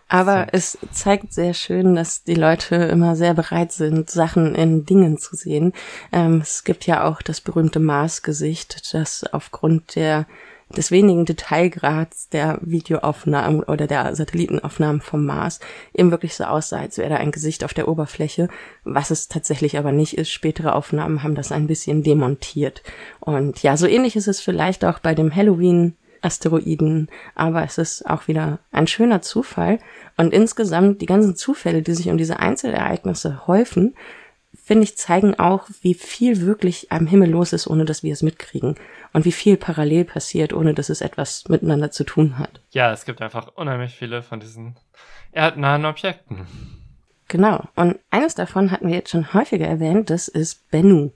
Aber es zeigt sehr schön, dass die Leute immer sehr bereit sind, Sachen in Dingen zu sehen. Ähm, es gibt ja auch das berühmte Mars-Gesicht, das aufgrund der des wenigen Detailgrads der Videoaufnahmen oder der Satellitenaufnahmen vom Mars eben wirklich so aussah, als wäre da ein Gesicht auf der Oberfläche, was es tatsächlich aber nicht ist. Spätere Aufnahmen haben das ein bisschen demontiert. Und ja, so ähnlich ist es vielleicht auch bei dem Halloween Asteroiden, aber es ist auch wieder ein schöner Zufall. Und insgesamt die ganzen Zufälle, die sich um diese Einzelereignisse häufen, finde ich, zeigen auch, wie viel wirklich am Himmel los ist, ohne dass wir es mitkriegen. Und wie viel parallel passiert, ohne dass es etwas miteinander zu tun hat. Ja, es gibt einfach unheimlich viele von diesen erdnahen Objekten. Genau. Und eines davon hatten wir jetzt schon häufiger erwähnt, das ist Bennu.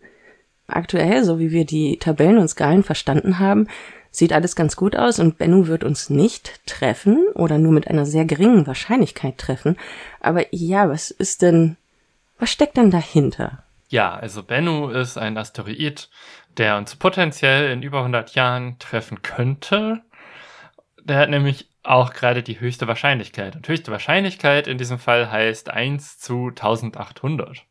Aktuell, so wie wir die Tabellen und Skalen verstanden haben, sieht alles ganz gut aus und Bennu wird uns nicht treffen oder nur mit einer sehr geringen Wahrscheinlichkeit treffen. Aber ja, was ist denn was steckt denn dahinter? Ja, also Bennu ist ein Asteroid, der uns potenziell in über 100 Jahren treffen könnte. Der hat nämlich auch gerade die höchste Wahrscheinlichkeit. Und höchste Wahrscheinlichkeit in diesem Fall heißt 1 zu 1800. Äh,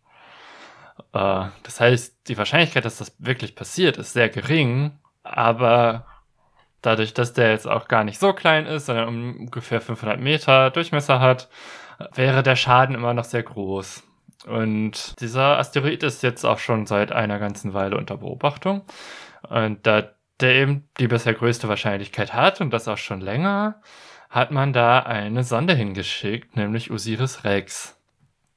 das heißt, die Wahrscheinlichkeit, dass das wirklich passiert, ist sehr gering, aber dadurch, dass der jetzt auch gar nicht so klein ist, sondern ungefähr 500 Meter Durchmesser hat, wäre der Schaden immer noch sehr groß. Und dieser Asteroid ist jetzt auch schon seit einer ganzen Weile unter Beobachtung. Und da der eben die bisher größte Wahrscheinlichkeit hat und das auch schon länger, hat man da eine Sonde hingeschickt, nämlich Osiris Rex.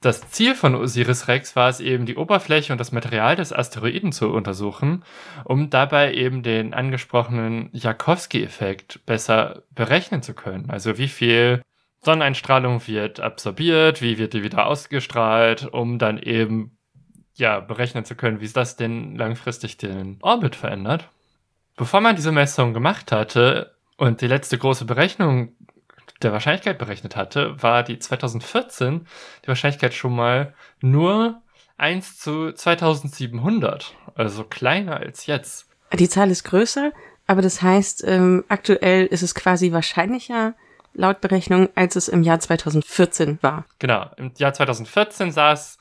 Das Ziel von Osiris Rex war es eben, die Oberfläche und das Material des Asteroiden zu untersuchen, um dabei eben den angesprochenen Jakowski-Effekt besser berechnen zu können. Also wie viel Sonneneinstrahlung wird absorbiert, wie wird die wieder ausgestrahlt, um dann eben ja berechnen zu können, wie das denn langfristig den Orbit verändert. Bevor man diese Messung gemacht hatte und die letzte große Berechnung der Wahrscheinlichkeit berechnet hatte, war die 2014 die Wahrscheinlichkeit schon mal nur 1 zu 2700, also kleiner als jetzt. Die Zahl ist größer, aber das heißt, ähm, aktuell ist es quasi wahrscheinlicher, laut Berechnung, als es im Jahr 2014 war. Genau, im Jahr 2014 sah es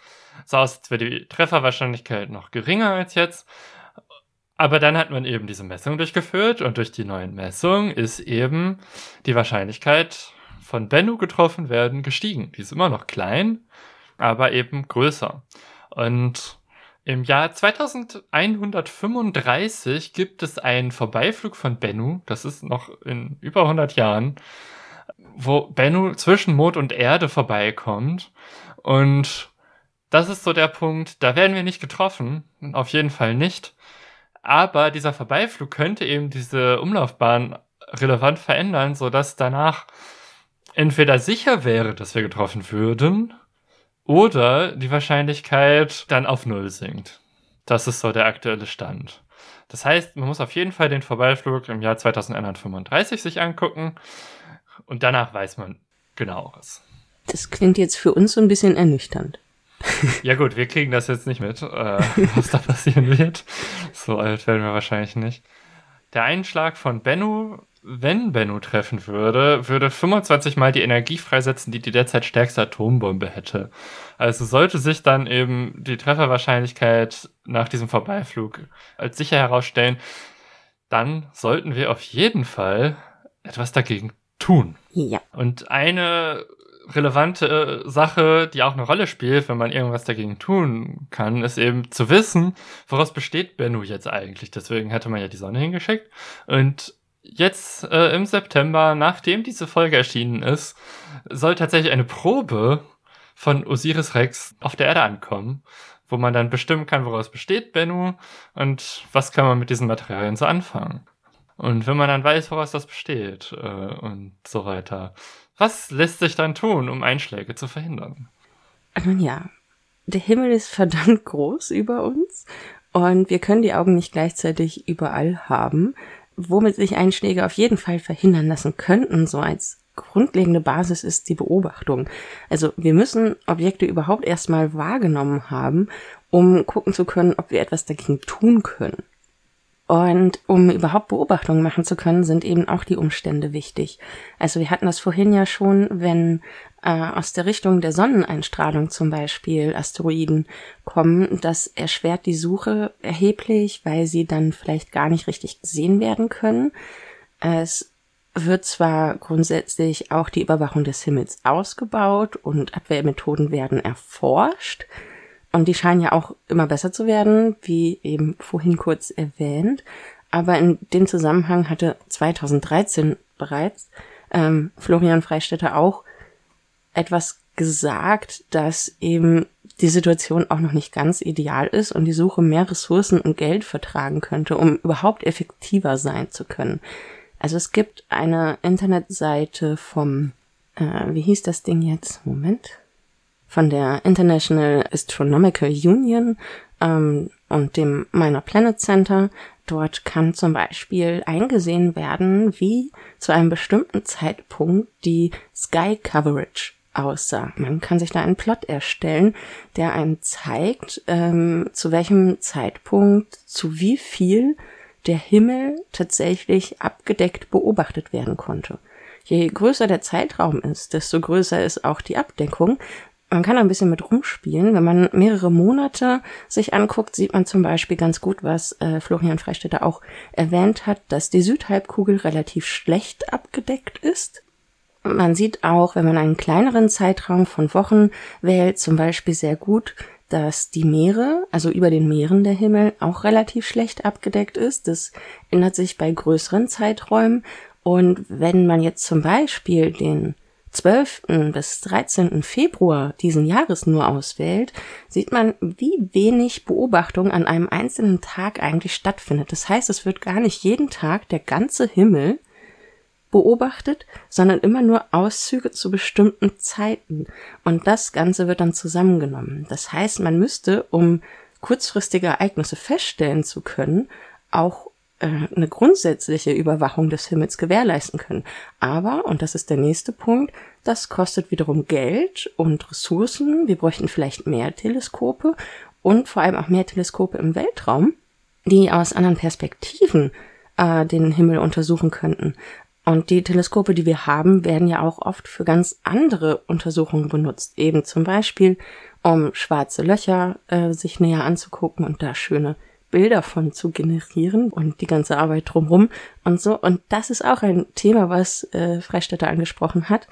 aus, als wäre die Trefferwahrscheinlichkeit noch geringer als jetzt. Aber dann hat man eben diese Messung durchgeführt und durch die neuen Messungen ist eben die Wahrscheinlichkeit von Bennu getroffen werden gestiegen. Die ist immer noch klein, aber eben größer. Und Im Jahr 2135 gibt es einen Vorbeiflug von Bennu, das ist noch in über 100 Jahren, wo Bennu zwischen Mond und Erde vorbeikommt. Und das ist so der Punkt, da werden wir nicht getroffen, auf jeden Fall nicht. Aber dieser Vorbeiflug könnte eben diese Umlaufbahn relevant verändern, sodass danach entweder sicher wäre, dass wir getroffen würden, oder die Wahrscheinlichkeit dann auf Null sinkt. Das ist so der aktuelle Stand. Das heißt, man muss auf jeden Fall den Vorbeiflug im Jahr 2135 sich angucken und danach weiß man genaueres. Das klingt jetzt für uns so ein bisschen ernüchternd. Ja gut, wir kriegen das jetzt nicht mit, äh, was da passieren wird. So alt werden wir wahrscheinlich nicht. Der Einschlag von Bennu wenn Bennu treffen würde, würde 25 mal die Energie freisetzen, die die derzeit stärkste Atombombe hätte. Also sollte sich dann eben die Trefferwahrscheinlichkeit nach diesem Vorbeiflug als sicher herausstellen, dann sollten wir auf jeden Fall etwas dagegen tun. Ja. Und eine relevante Sache, die auch eine Rolle spielt, wenn man irgendwas dagegen tun kann, ist eben zu wissen, woraus besteht Bennu jetzt eigentlich. Deswegen hätte man ja die Sonne hingeschickt. Und jetzt äh, im September, nachdem diese Folge erschienen ist, soll tatsächlich eine Probe von Osiris Rex auf der Erde ankommen, wo man dann bestimmen kann, woraus besteht Bennu und was kann man mit diesen Materialien so anfangen. Und wenn man dann weiß, woraus das besteht äh, und so weiter, was lässt sich dann tun, um Einschläge zu verhindern? Nun ja, der Himmel ist verdammt groß über uns und wir können die Augen nicht gleichzeitig überall haben womit sich Einschläge auf jeden Fall verhindern lassen könnten, so als grundlegende Basis ist die Beobachtung. Also wir müssen Objekte überhaupt erstmal wahrgenommen haben, um gucken zu können, ob wir etwas dagegen tun können. Und um überhaupt Beobachtungen machen zu können, sind eben auch die Umstände wichtig. Also wir hatten das vorhin ja schon, wenn äh, aus der Richtung der Sonneneinstrahlung zum Beispiel Asteroiden kommen, das erschwert die Suche erheblich, weil sie dann vielleicht gar nicht richtig gesehen werden können. Es wird zwar grundsätzlich auch die Überwachung des Himmels ausgebaut und Abwehrmethoden werden erforscht, und die scheinen ja auch immer besser zu werden, wie eben vorhin kurz erwähnt. Aber in dem Zusammenhang hatte 2013 bereits ähm, Florian Freistetter auch etwas gesagt, dass eben die Situation auch noch nicht ganz ideal ist und die Suche mehr Ressourcen und Geld vertragen könnte, um überhaupt effektiver sein zu können. Also es gibt eine Internetseite vom, äh, wie hieß das Ding jetzt? Moment von der International Astronomical Union ähm, und dem Minor Planet Center. Dort kann zum Beispiel eingesehen werden, wie zu einem bestimmten Zeitpunkt die Sky Coverage aussah. Man kann sich da einen Plot erstellen, der einem zeigt, ähm, zu welchem Zeitpunkt, zu wie viel der Himmel tatsächlich abgedeckt beobachtet werden konnte. Je größer der Zeitraum ist, desto größer ist auch die Abdeckung, man kann ein bisschen mit rumspielen. Wenn man mehrere Monate sich anguckt, sieht man zum Beispiel ganz gut, was äh, Florian Freistetter auch erwähnt hat, dass die Südhalbkugel relativ schlecht abgedeckt ist. Man sieht auch, wenn man einen kleineren Zeitraum von Wochen wählt, zum Beispiel sehr gut, dass die Meere, also über den Meeren der Himmel, auch relativ schlecht abgedeckt ist. Das ändert sich bei größeren Zeiträumen. Und wenn man jetzt zum Beispiel den 12. bis 13. Februar diesen Jahres nur auswählt, sieht man, wie wenig Beobachtung an einem einzelnen Tag eigentlich stattfindet. Das heißt, es wird gar nicht jeden Tag der ganze Himmel beobachtet, sondern immer nur Auszüge zu bestimmten Zeiten. Und das Ganze wird dann zusammengenommen. Das heißt, man müsste, um kurzfristige Ereignisse feststellen zu können, auch eine grundsätzliche Überwachung des Himmels gewährleisten können. Aber, und das ist der nächste Punkt, das kostet wiederum Geld und Ressourcen. Wir bräuchten vielleicht mehr Teleskope und vor allem auch mehr Teleskope im Weltraum, die aus anderen Perspektiven äh, den Himmel untersuchen könnten. Und die Teleskope, die wir haben, werden ja auch oft für ganz andere Untersuchungen benutzt. Eben zum Beispiel, um schwarze Löcher äh, sich näher anzugucken und da schöne Bilder von zu generieren und die ganze Arbeit drumherum und so. Und das ist auch ein Thema, was äh, Freistädter angesprochen hat.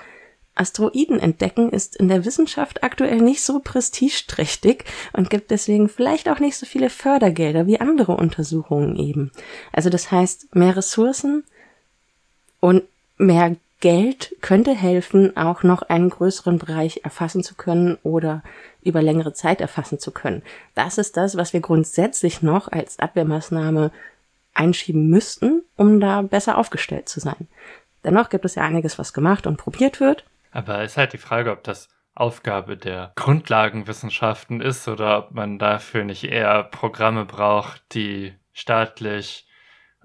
Asteroiden entdecken ist in der Wissenschaft aktuell nicht so prestigeträchtig und gibt deswegen vielleicht auch nicht so viele Fördergelder wie andere Untersuchungen eben. Also das heißt, mehr Ressourcen und mehr Geld könnte helfen, auch noch einen größeren Bereich erfassen zu können oder über längere Zeit erfassen zu können. Das ist das, was wir grundsätzlich noch als Abwehrmaßnahme einschieben müssten, um da besser aufgestellt zu sein. Dennoch gibt es ja einiges, was gemacht und probiert wird. Aber es ist halt die Frage, ob das Aufgabe der Grundlagenwissenschaften ist oder ob man dafür nicht eher Programme braucht, die staatlich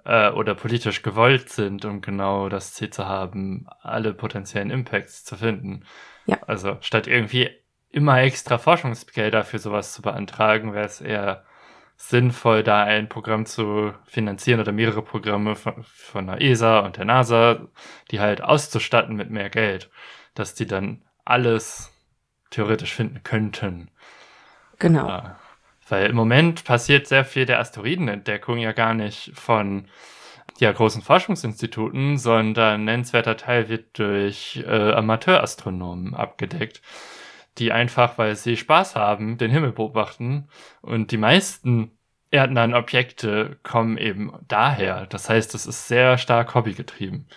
äh, oder politisch gewollt sind, um genau das Ziel zu haben, alle potenziellen Impacts zu finden. Ja. Also statt irgendwie immer extra Forschungsgelder für sowas zu beantragen, wäre es eher sinnvoll, da ein Programm zu finanzieren oder mehrere Programme von, von der ESA und der NASA, die halt auszustatten mit mehr Geld, dass die dann alles theoretisch finden könnten. Genau. Ja, weil im Moment passiert sehr viel der Asteroidenentdeckung ja gar nicht von ja, großen Forschungsinstituten, sondern nennenswerter Teil wird durch äh, Amateurastronomen abgedeckt die einfach, weil sie Spaß haben, den Himmel beobachten. Und die meisten erdnahen Objekte kommen eben daher. Das heißt, es ist sehr stark hobbygetrieben.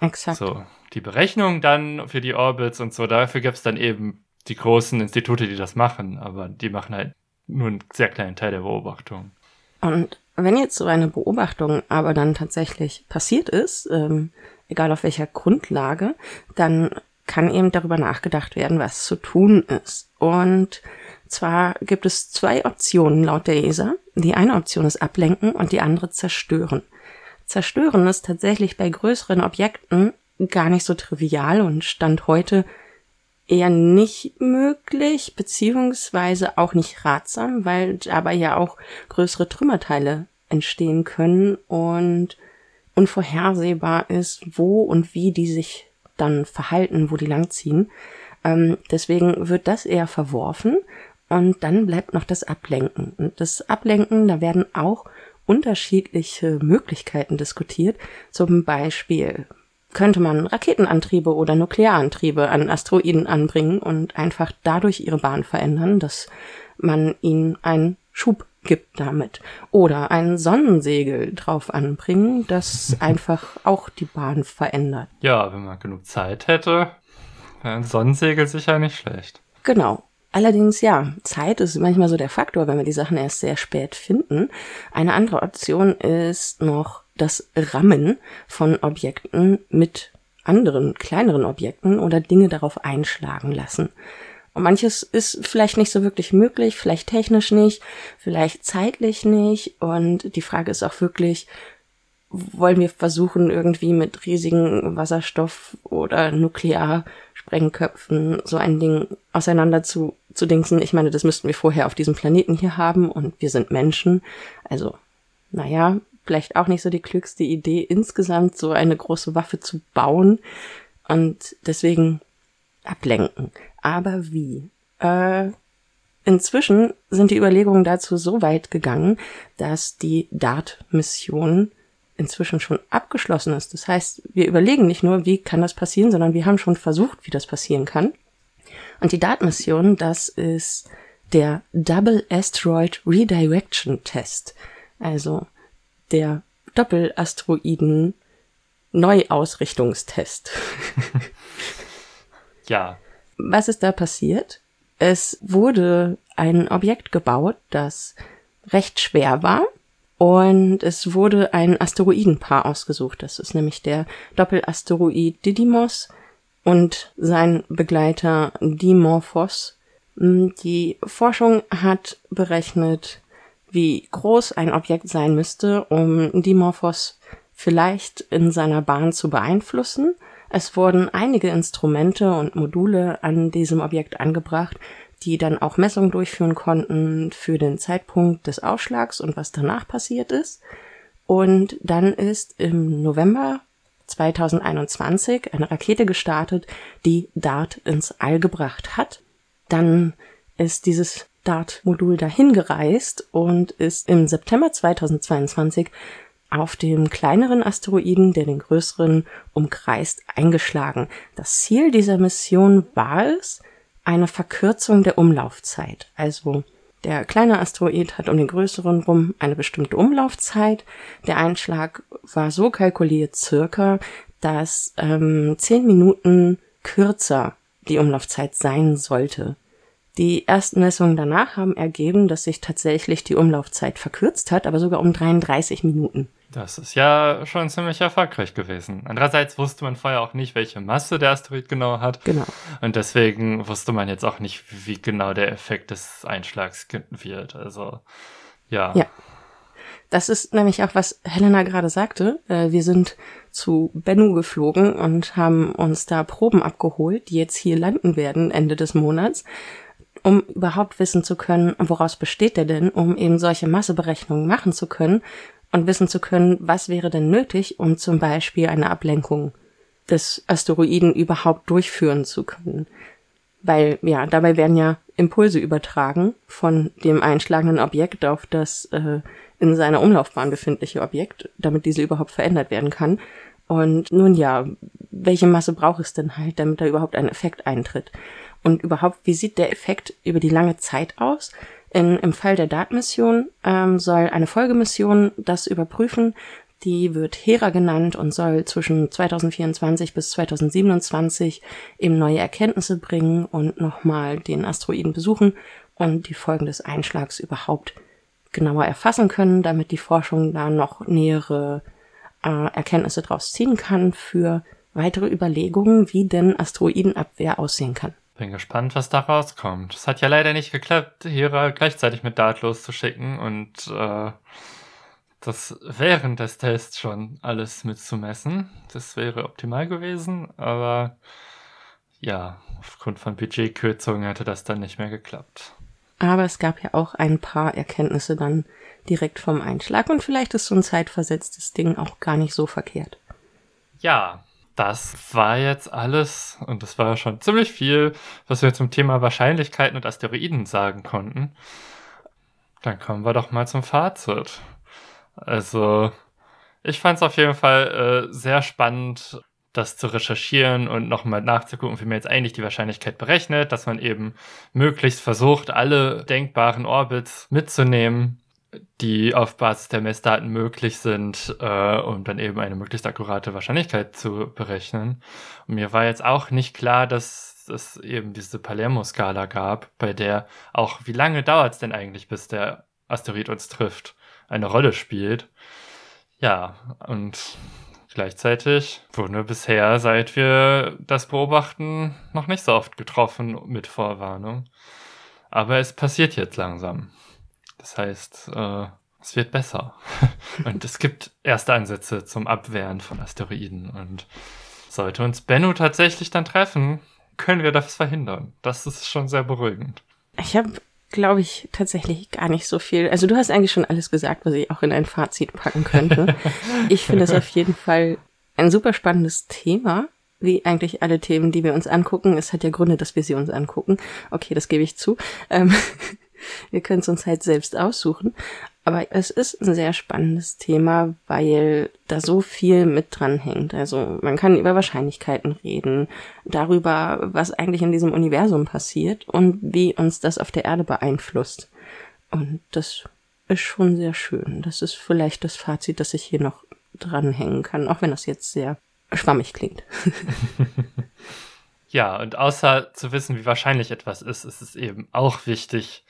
Exakt. So, die Berechnung dann für die Orbits und so, dafür gibt es dann eben die großen Institute, die das machen, aber die machen halt nur einen sehr kleinen Teil der Beobachtung. Und wenn jetzt so eine Beobachtung aber dann tatsächlich passiert ist, ähm, egal auf welcher Grundlage, dann kann eben darüber nachgedacht werden, was zu tun ist. Und zwar gibt es zwei Optionen laut der ESA. Die eine Option ist ablenken und die andere zerstören. Zerstören ist tatsächlich bei größeren Objekten gar nicht so trivial und Stand heute eher nicht möglich, beziehungsweise auch nicht ratsam, weil dabei ja auch größere Trümmerteile entstehen können und unvorhersehbar ist, wo und wie die sich dann verhalten, wo die langziehen. Ähm, deswegen wird das eher verworfen und dann bleibt noch das Ablenken. Und das Ablenken, da werden auch unterschiedliche Möglichkeiten diskutiert. Zum Beispiel könnte man Raketenantriebe oder Nuklearantriebe an Asteroiden anbringen und einfach dadurch ihre Bahn verändern, dass man ihnen einen Schub gibt damit. Oder ein Sonnensegel drauf anbringen, das einfach auch die Bahn verändert. Ja, wenn man genug Zeit hätte, wäre ein Sonnensegel sicher nicht schlecht. Genau. Allerdings ja, Zeit ist manchmal so der Faktor, wenn wir die Sachen erst sehr spät finden. Eine andere Option ist noch das Rammen von Objekten mit anderen kleineren Objekten oder Dinge darauf einschlagen lassen. Und manches ist vielleicht nicht so wirklich möglich, vielleicht technisch nicht, vielleicht zeitlich nicht. Und die Frage ist auch wirklich, wollen wir versuchen, irgendwie mit riesigen Wasserstoff- oder Nuklearsprengköpfen so ein Ding auseinander zu, zu dingsen? Ich meine, das müssten wir vorher auf diesem Planeten hier haben und wir sind Menschen. Also, naja, vielleicht auch nicht so die klügste Idee, insgesamt so eine große Waffe zu bauen. Und deswegen ablenken. Aber wie? Äh, inzwischen sind die Überlegungen dazu so weit gegangen, dass die DART-Mission inzwischen schon abgeschlossen ist. Das heißt, wir überlegen nicht nur, wie kann das passieren, sondern wir haben schon versucht, wie das passieren kann. Und die DART-Mission, das ist der Double Asteroid Redirection Test. Also der Doppelasteroiden Neuausrichtungstest. Ja. Was ist da passiert? Es wurde ein Objekt gebaut, das recht schwer war. Und es wurde ein Asteroidenpaar ausgesucht. Das ist nämlich der Doppelasteroid Didymos und sein Begleiter Dimorphos. Die Forschung hat berechnet, wie groß ein Objekt sein müsste, um Dimorphos vielleicht in seiner Bahn zu beeinflussen es wurden einige Instrumente und Module an diesem Objekt angebracht, die dann auch Messungen durchführen konnten für den Zeitpunkt des Ausschlags und was danach passiert ist. Und dann ist im November 2021 eine Rakete gestartet, die DART ins All gebracht hat. Dann ist dieses DART-Modul dahin gereist und ist im September 2022 auf dem kleineren Asteroiden, der den größeren umkreist, eingeschlagen. Das Ziel dieser Mission war es, eine Verkürzung der Umlaufzeit. Also der kleine Asteroid hat um den größeren rum eine bestimmte Umlaufzeit. Der Einschlag war so kalkuliert circa, dass ähm, zehn Minuten kürzer die Umlaufzeit sein sollte. Die ersten Messungen danach haben ergeben, dass sich tatsächlich die Umlaufzeit verkürzt hat, aber sogar um 33 Minuten. Das ist ja schon ziemlich erfolgreich gewesen. Andererseits wusste man vorher auch nicht, welche Masse der Asteroid genau hat. Genau. Und deswegen wusste man jetzt auch nicht, wie genau der Effekt des Einschlags wird. Also, ja. Ja. Das ist nämlich auch, was Helena gerade sagte. Äh, wir sind zu Bennu geflogen und haben uns da Proben abgeholt, die jetzt hier landen werden Ende des Monats, um überhaupt wissen zu können, woraus besteht der denn, um eben solche Masseberechnungen machen zu können und wissen zu können, was wäre denn nötig, um zum Beispiel eine Ablenkung des Asteroiden überhaupt durchführen zu können. Weil, ja, dabei werden ja Impulse übertragen von dem einschlagenden Objekt auf das äh, in seiner Umlaufbahn befindliche Objekt, damit diese überhaupt verändert werden kann. Und nun ja, welche Masse braucht es denn halt, damit da überhaupt ein Effekt eintritt? Und überhaupt, wie sieht der Effekt über die lange Zeit aus? In, Im Fall der DART-Mission ähm, soll eine Folgemission das überprüfen. Die wird Hera genannt und soll zwischen 2024 bis 2027 eben neue Erkenntnisse bringen und nochmal den Asteroiden besuchen und die Folgen des Einschlags überhaupt genauer erfassen können, damit die Forschung da noch nähere äh, Erkenntnisse draus ziehen kann für weitere Überlegungen, wie denn Asteroidenabwehr aussehen kann. Bin gespannt, was da rauskommt. Es hat ja leider nicht geklappt, Hera gleichzeitig mit Dart loszuschicken und äh, das während des Tests schon alles mitzumessen. Das wäre optimal gewesen, aber ja, aufgrund von Budgetkürzungen hätte das dann nicht mehr geklappt. Aber es gab ja auch ein paar Erkenntnisse dann direkt vom Einschlag und vielleicht ist so ein zeitversetztes Ding auch gar nicht so verkehrt. Ja, das war jetzt alles und das war schon ziemlich viel, was wir zum Thema Wahrscheinlichkeiten und Asteroiden sagen konnten. Dann kommen wir doch mal zum Fazit. Also, ich fand es auf jeden Fall äh, sehr spannend, das zu recherchieren und nochmal nachzugucken, wie man jetzt eigentlich die Wahrscheinlichkeit berechnet, dass man eben möglichst versucht, alle denkbaren Orbits mitzunehmen die auf Basis der Messdaten möglich sind, äh, um dann eben eine möglichst akkurate Wahrscheinlichkeit zu berechnen. Und mir war jetzt auch nicht klar, dass es eben diese Palermo-Skala gab, bei der auch, wie lange dauert es denn eigentlich, bis der Asteroid uns trifft, eine Rolle spielt. Ja, und gleichzeitig wurden wir bisher, seit wir das beobachten, noch nicht so oft getroffen mit Vorwarnung. Aber es passiert jetzt langsam. Das heißt, äh, es wird besser. und es gibt erste Ansätze zum Abwehren von Asteroiden. Und sollte uns Bennu tatsächlich dann treffen, können wir das verhindern. Das ist schon sehr beruhigend. Ich habe, glaube ich, tatsächlich gar nicht so viel. Also du hast eigentlich schon alles gesagt, was ich auch in ein Fazit packen könnte. ich finde es auf jeden Fall ein super spannendes Thema wie eigentlich alle Themen, die wir uns angucken. Es hat ja Gründe, dass wir sie uns angucken. Okay, das gebe ich zu. Ähm, wir können es uns halt selbst aussuchen. Aber es ist ein sehr spannendes Thema, weil da so viel mit dran hängt. Also man kann über Wahrscheinlichkeiten reden, darüber, was eigentlich in diesem Universum passiert und wie uns das auf der Erde beeinflusst. Und das ist schon sehr schön. Das ist vielleicht das Fazit, das ich hier noch dranhängen kann, auch wenn das jetzt sehr schwammig klingt. ja, und außer zu wissen, wie wahrscheinlich etwas ist, ist es eben auch wichtig,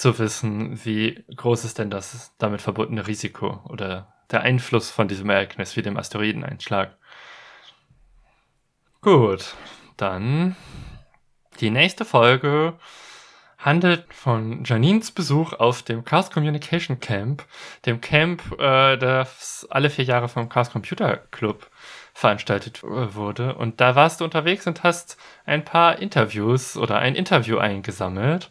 zu wissen, wie groß ist denn das damit verbundene Risiko oder der Einfluss von diesem Ereignis wie dem Asteroideneinschlag. Gut, dann die nächste Folge handelt von Janines Besuch auf dem Chaos Communication Camp, dem Camp, äh, das alle vier Jahre vom Chaos Computer Club veranstaltet äh, wurde. Und da warst du unterwegs und hast ein paar Interviews oder ein Interview eingesammelt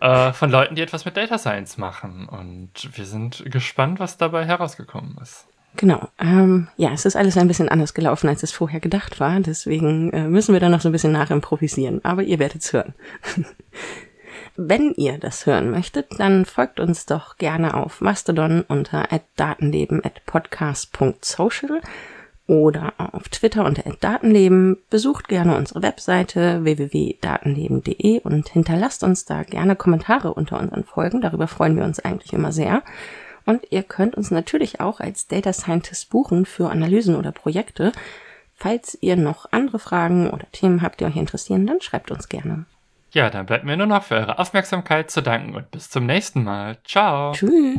äh, von Leuten, die etwas mit Data Science machen. Und wir sind gespannt, was dabei herausgekommen ist. Genau. Ähm, ja, es ist alles ein bisschen anders gelaufen, als es vorher gedacht war. Deswegen äh, müssen wir da noch so ein bisschen nachimprovisieren. Aber ihr werdet es hören. wenn ihr das hören möchtet, dann folgt uns doch gerne auf Mastodon unter datenleben.podcast.social oder auf Twitter unter Datenleben. Besucht gerne unsere Webseite www.datenleben.de und hinterlasst uns da gerne Kommentare unter unseren Folgen. Darüber freuen wir uns eigentlich immer sehr. Und ihr könnt uns natürlich auch als Data Scientist buchen für Analysen oder Projekte. Falls ihr noch andere Fragen oder Themen habt, die euch interessieren, dann schreibt uns gerne. Ja, dann bleibt mir nur noch für eure Aufmerksamkeit zu danken und bis zum nächsten Mal. Ciao. Tschüss.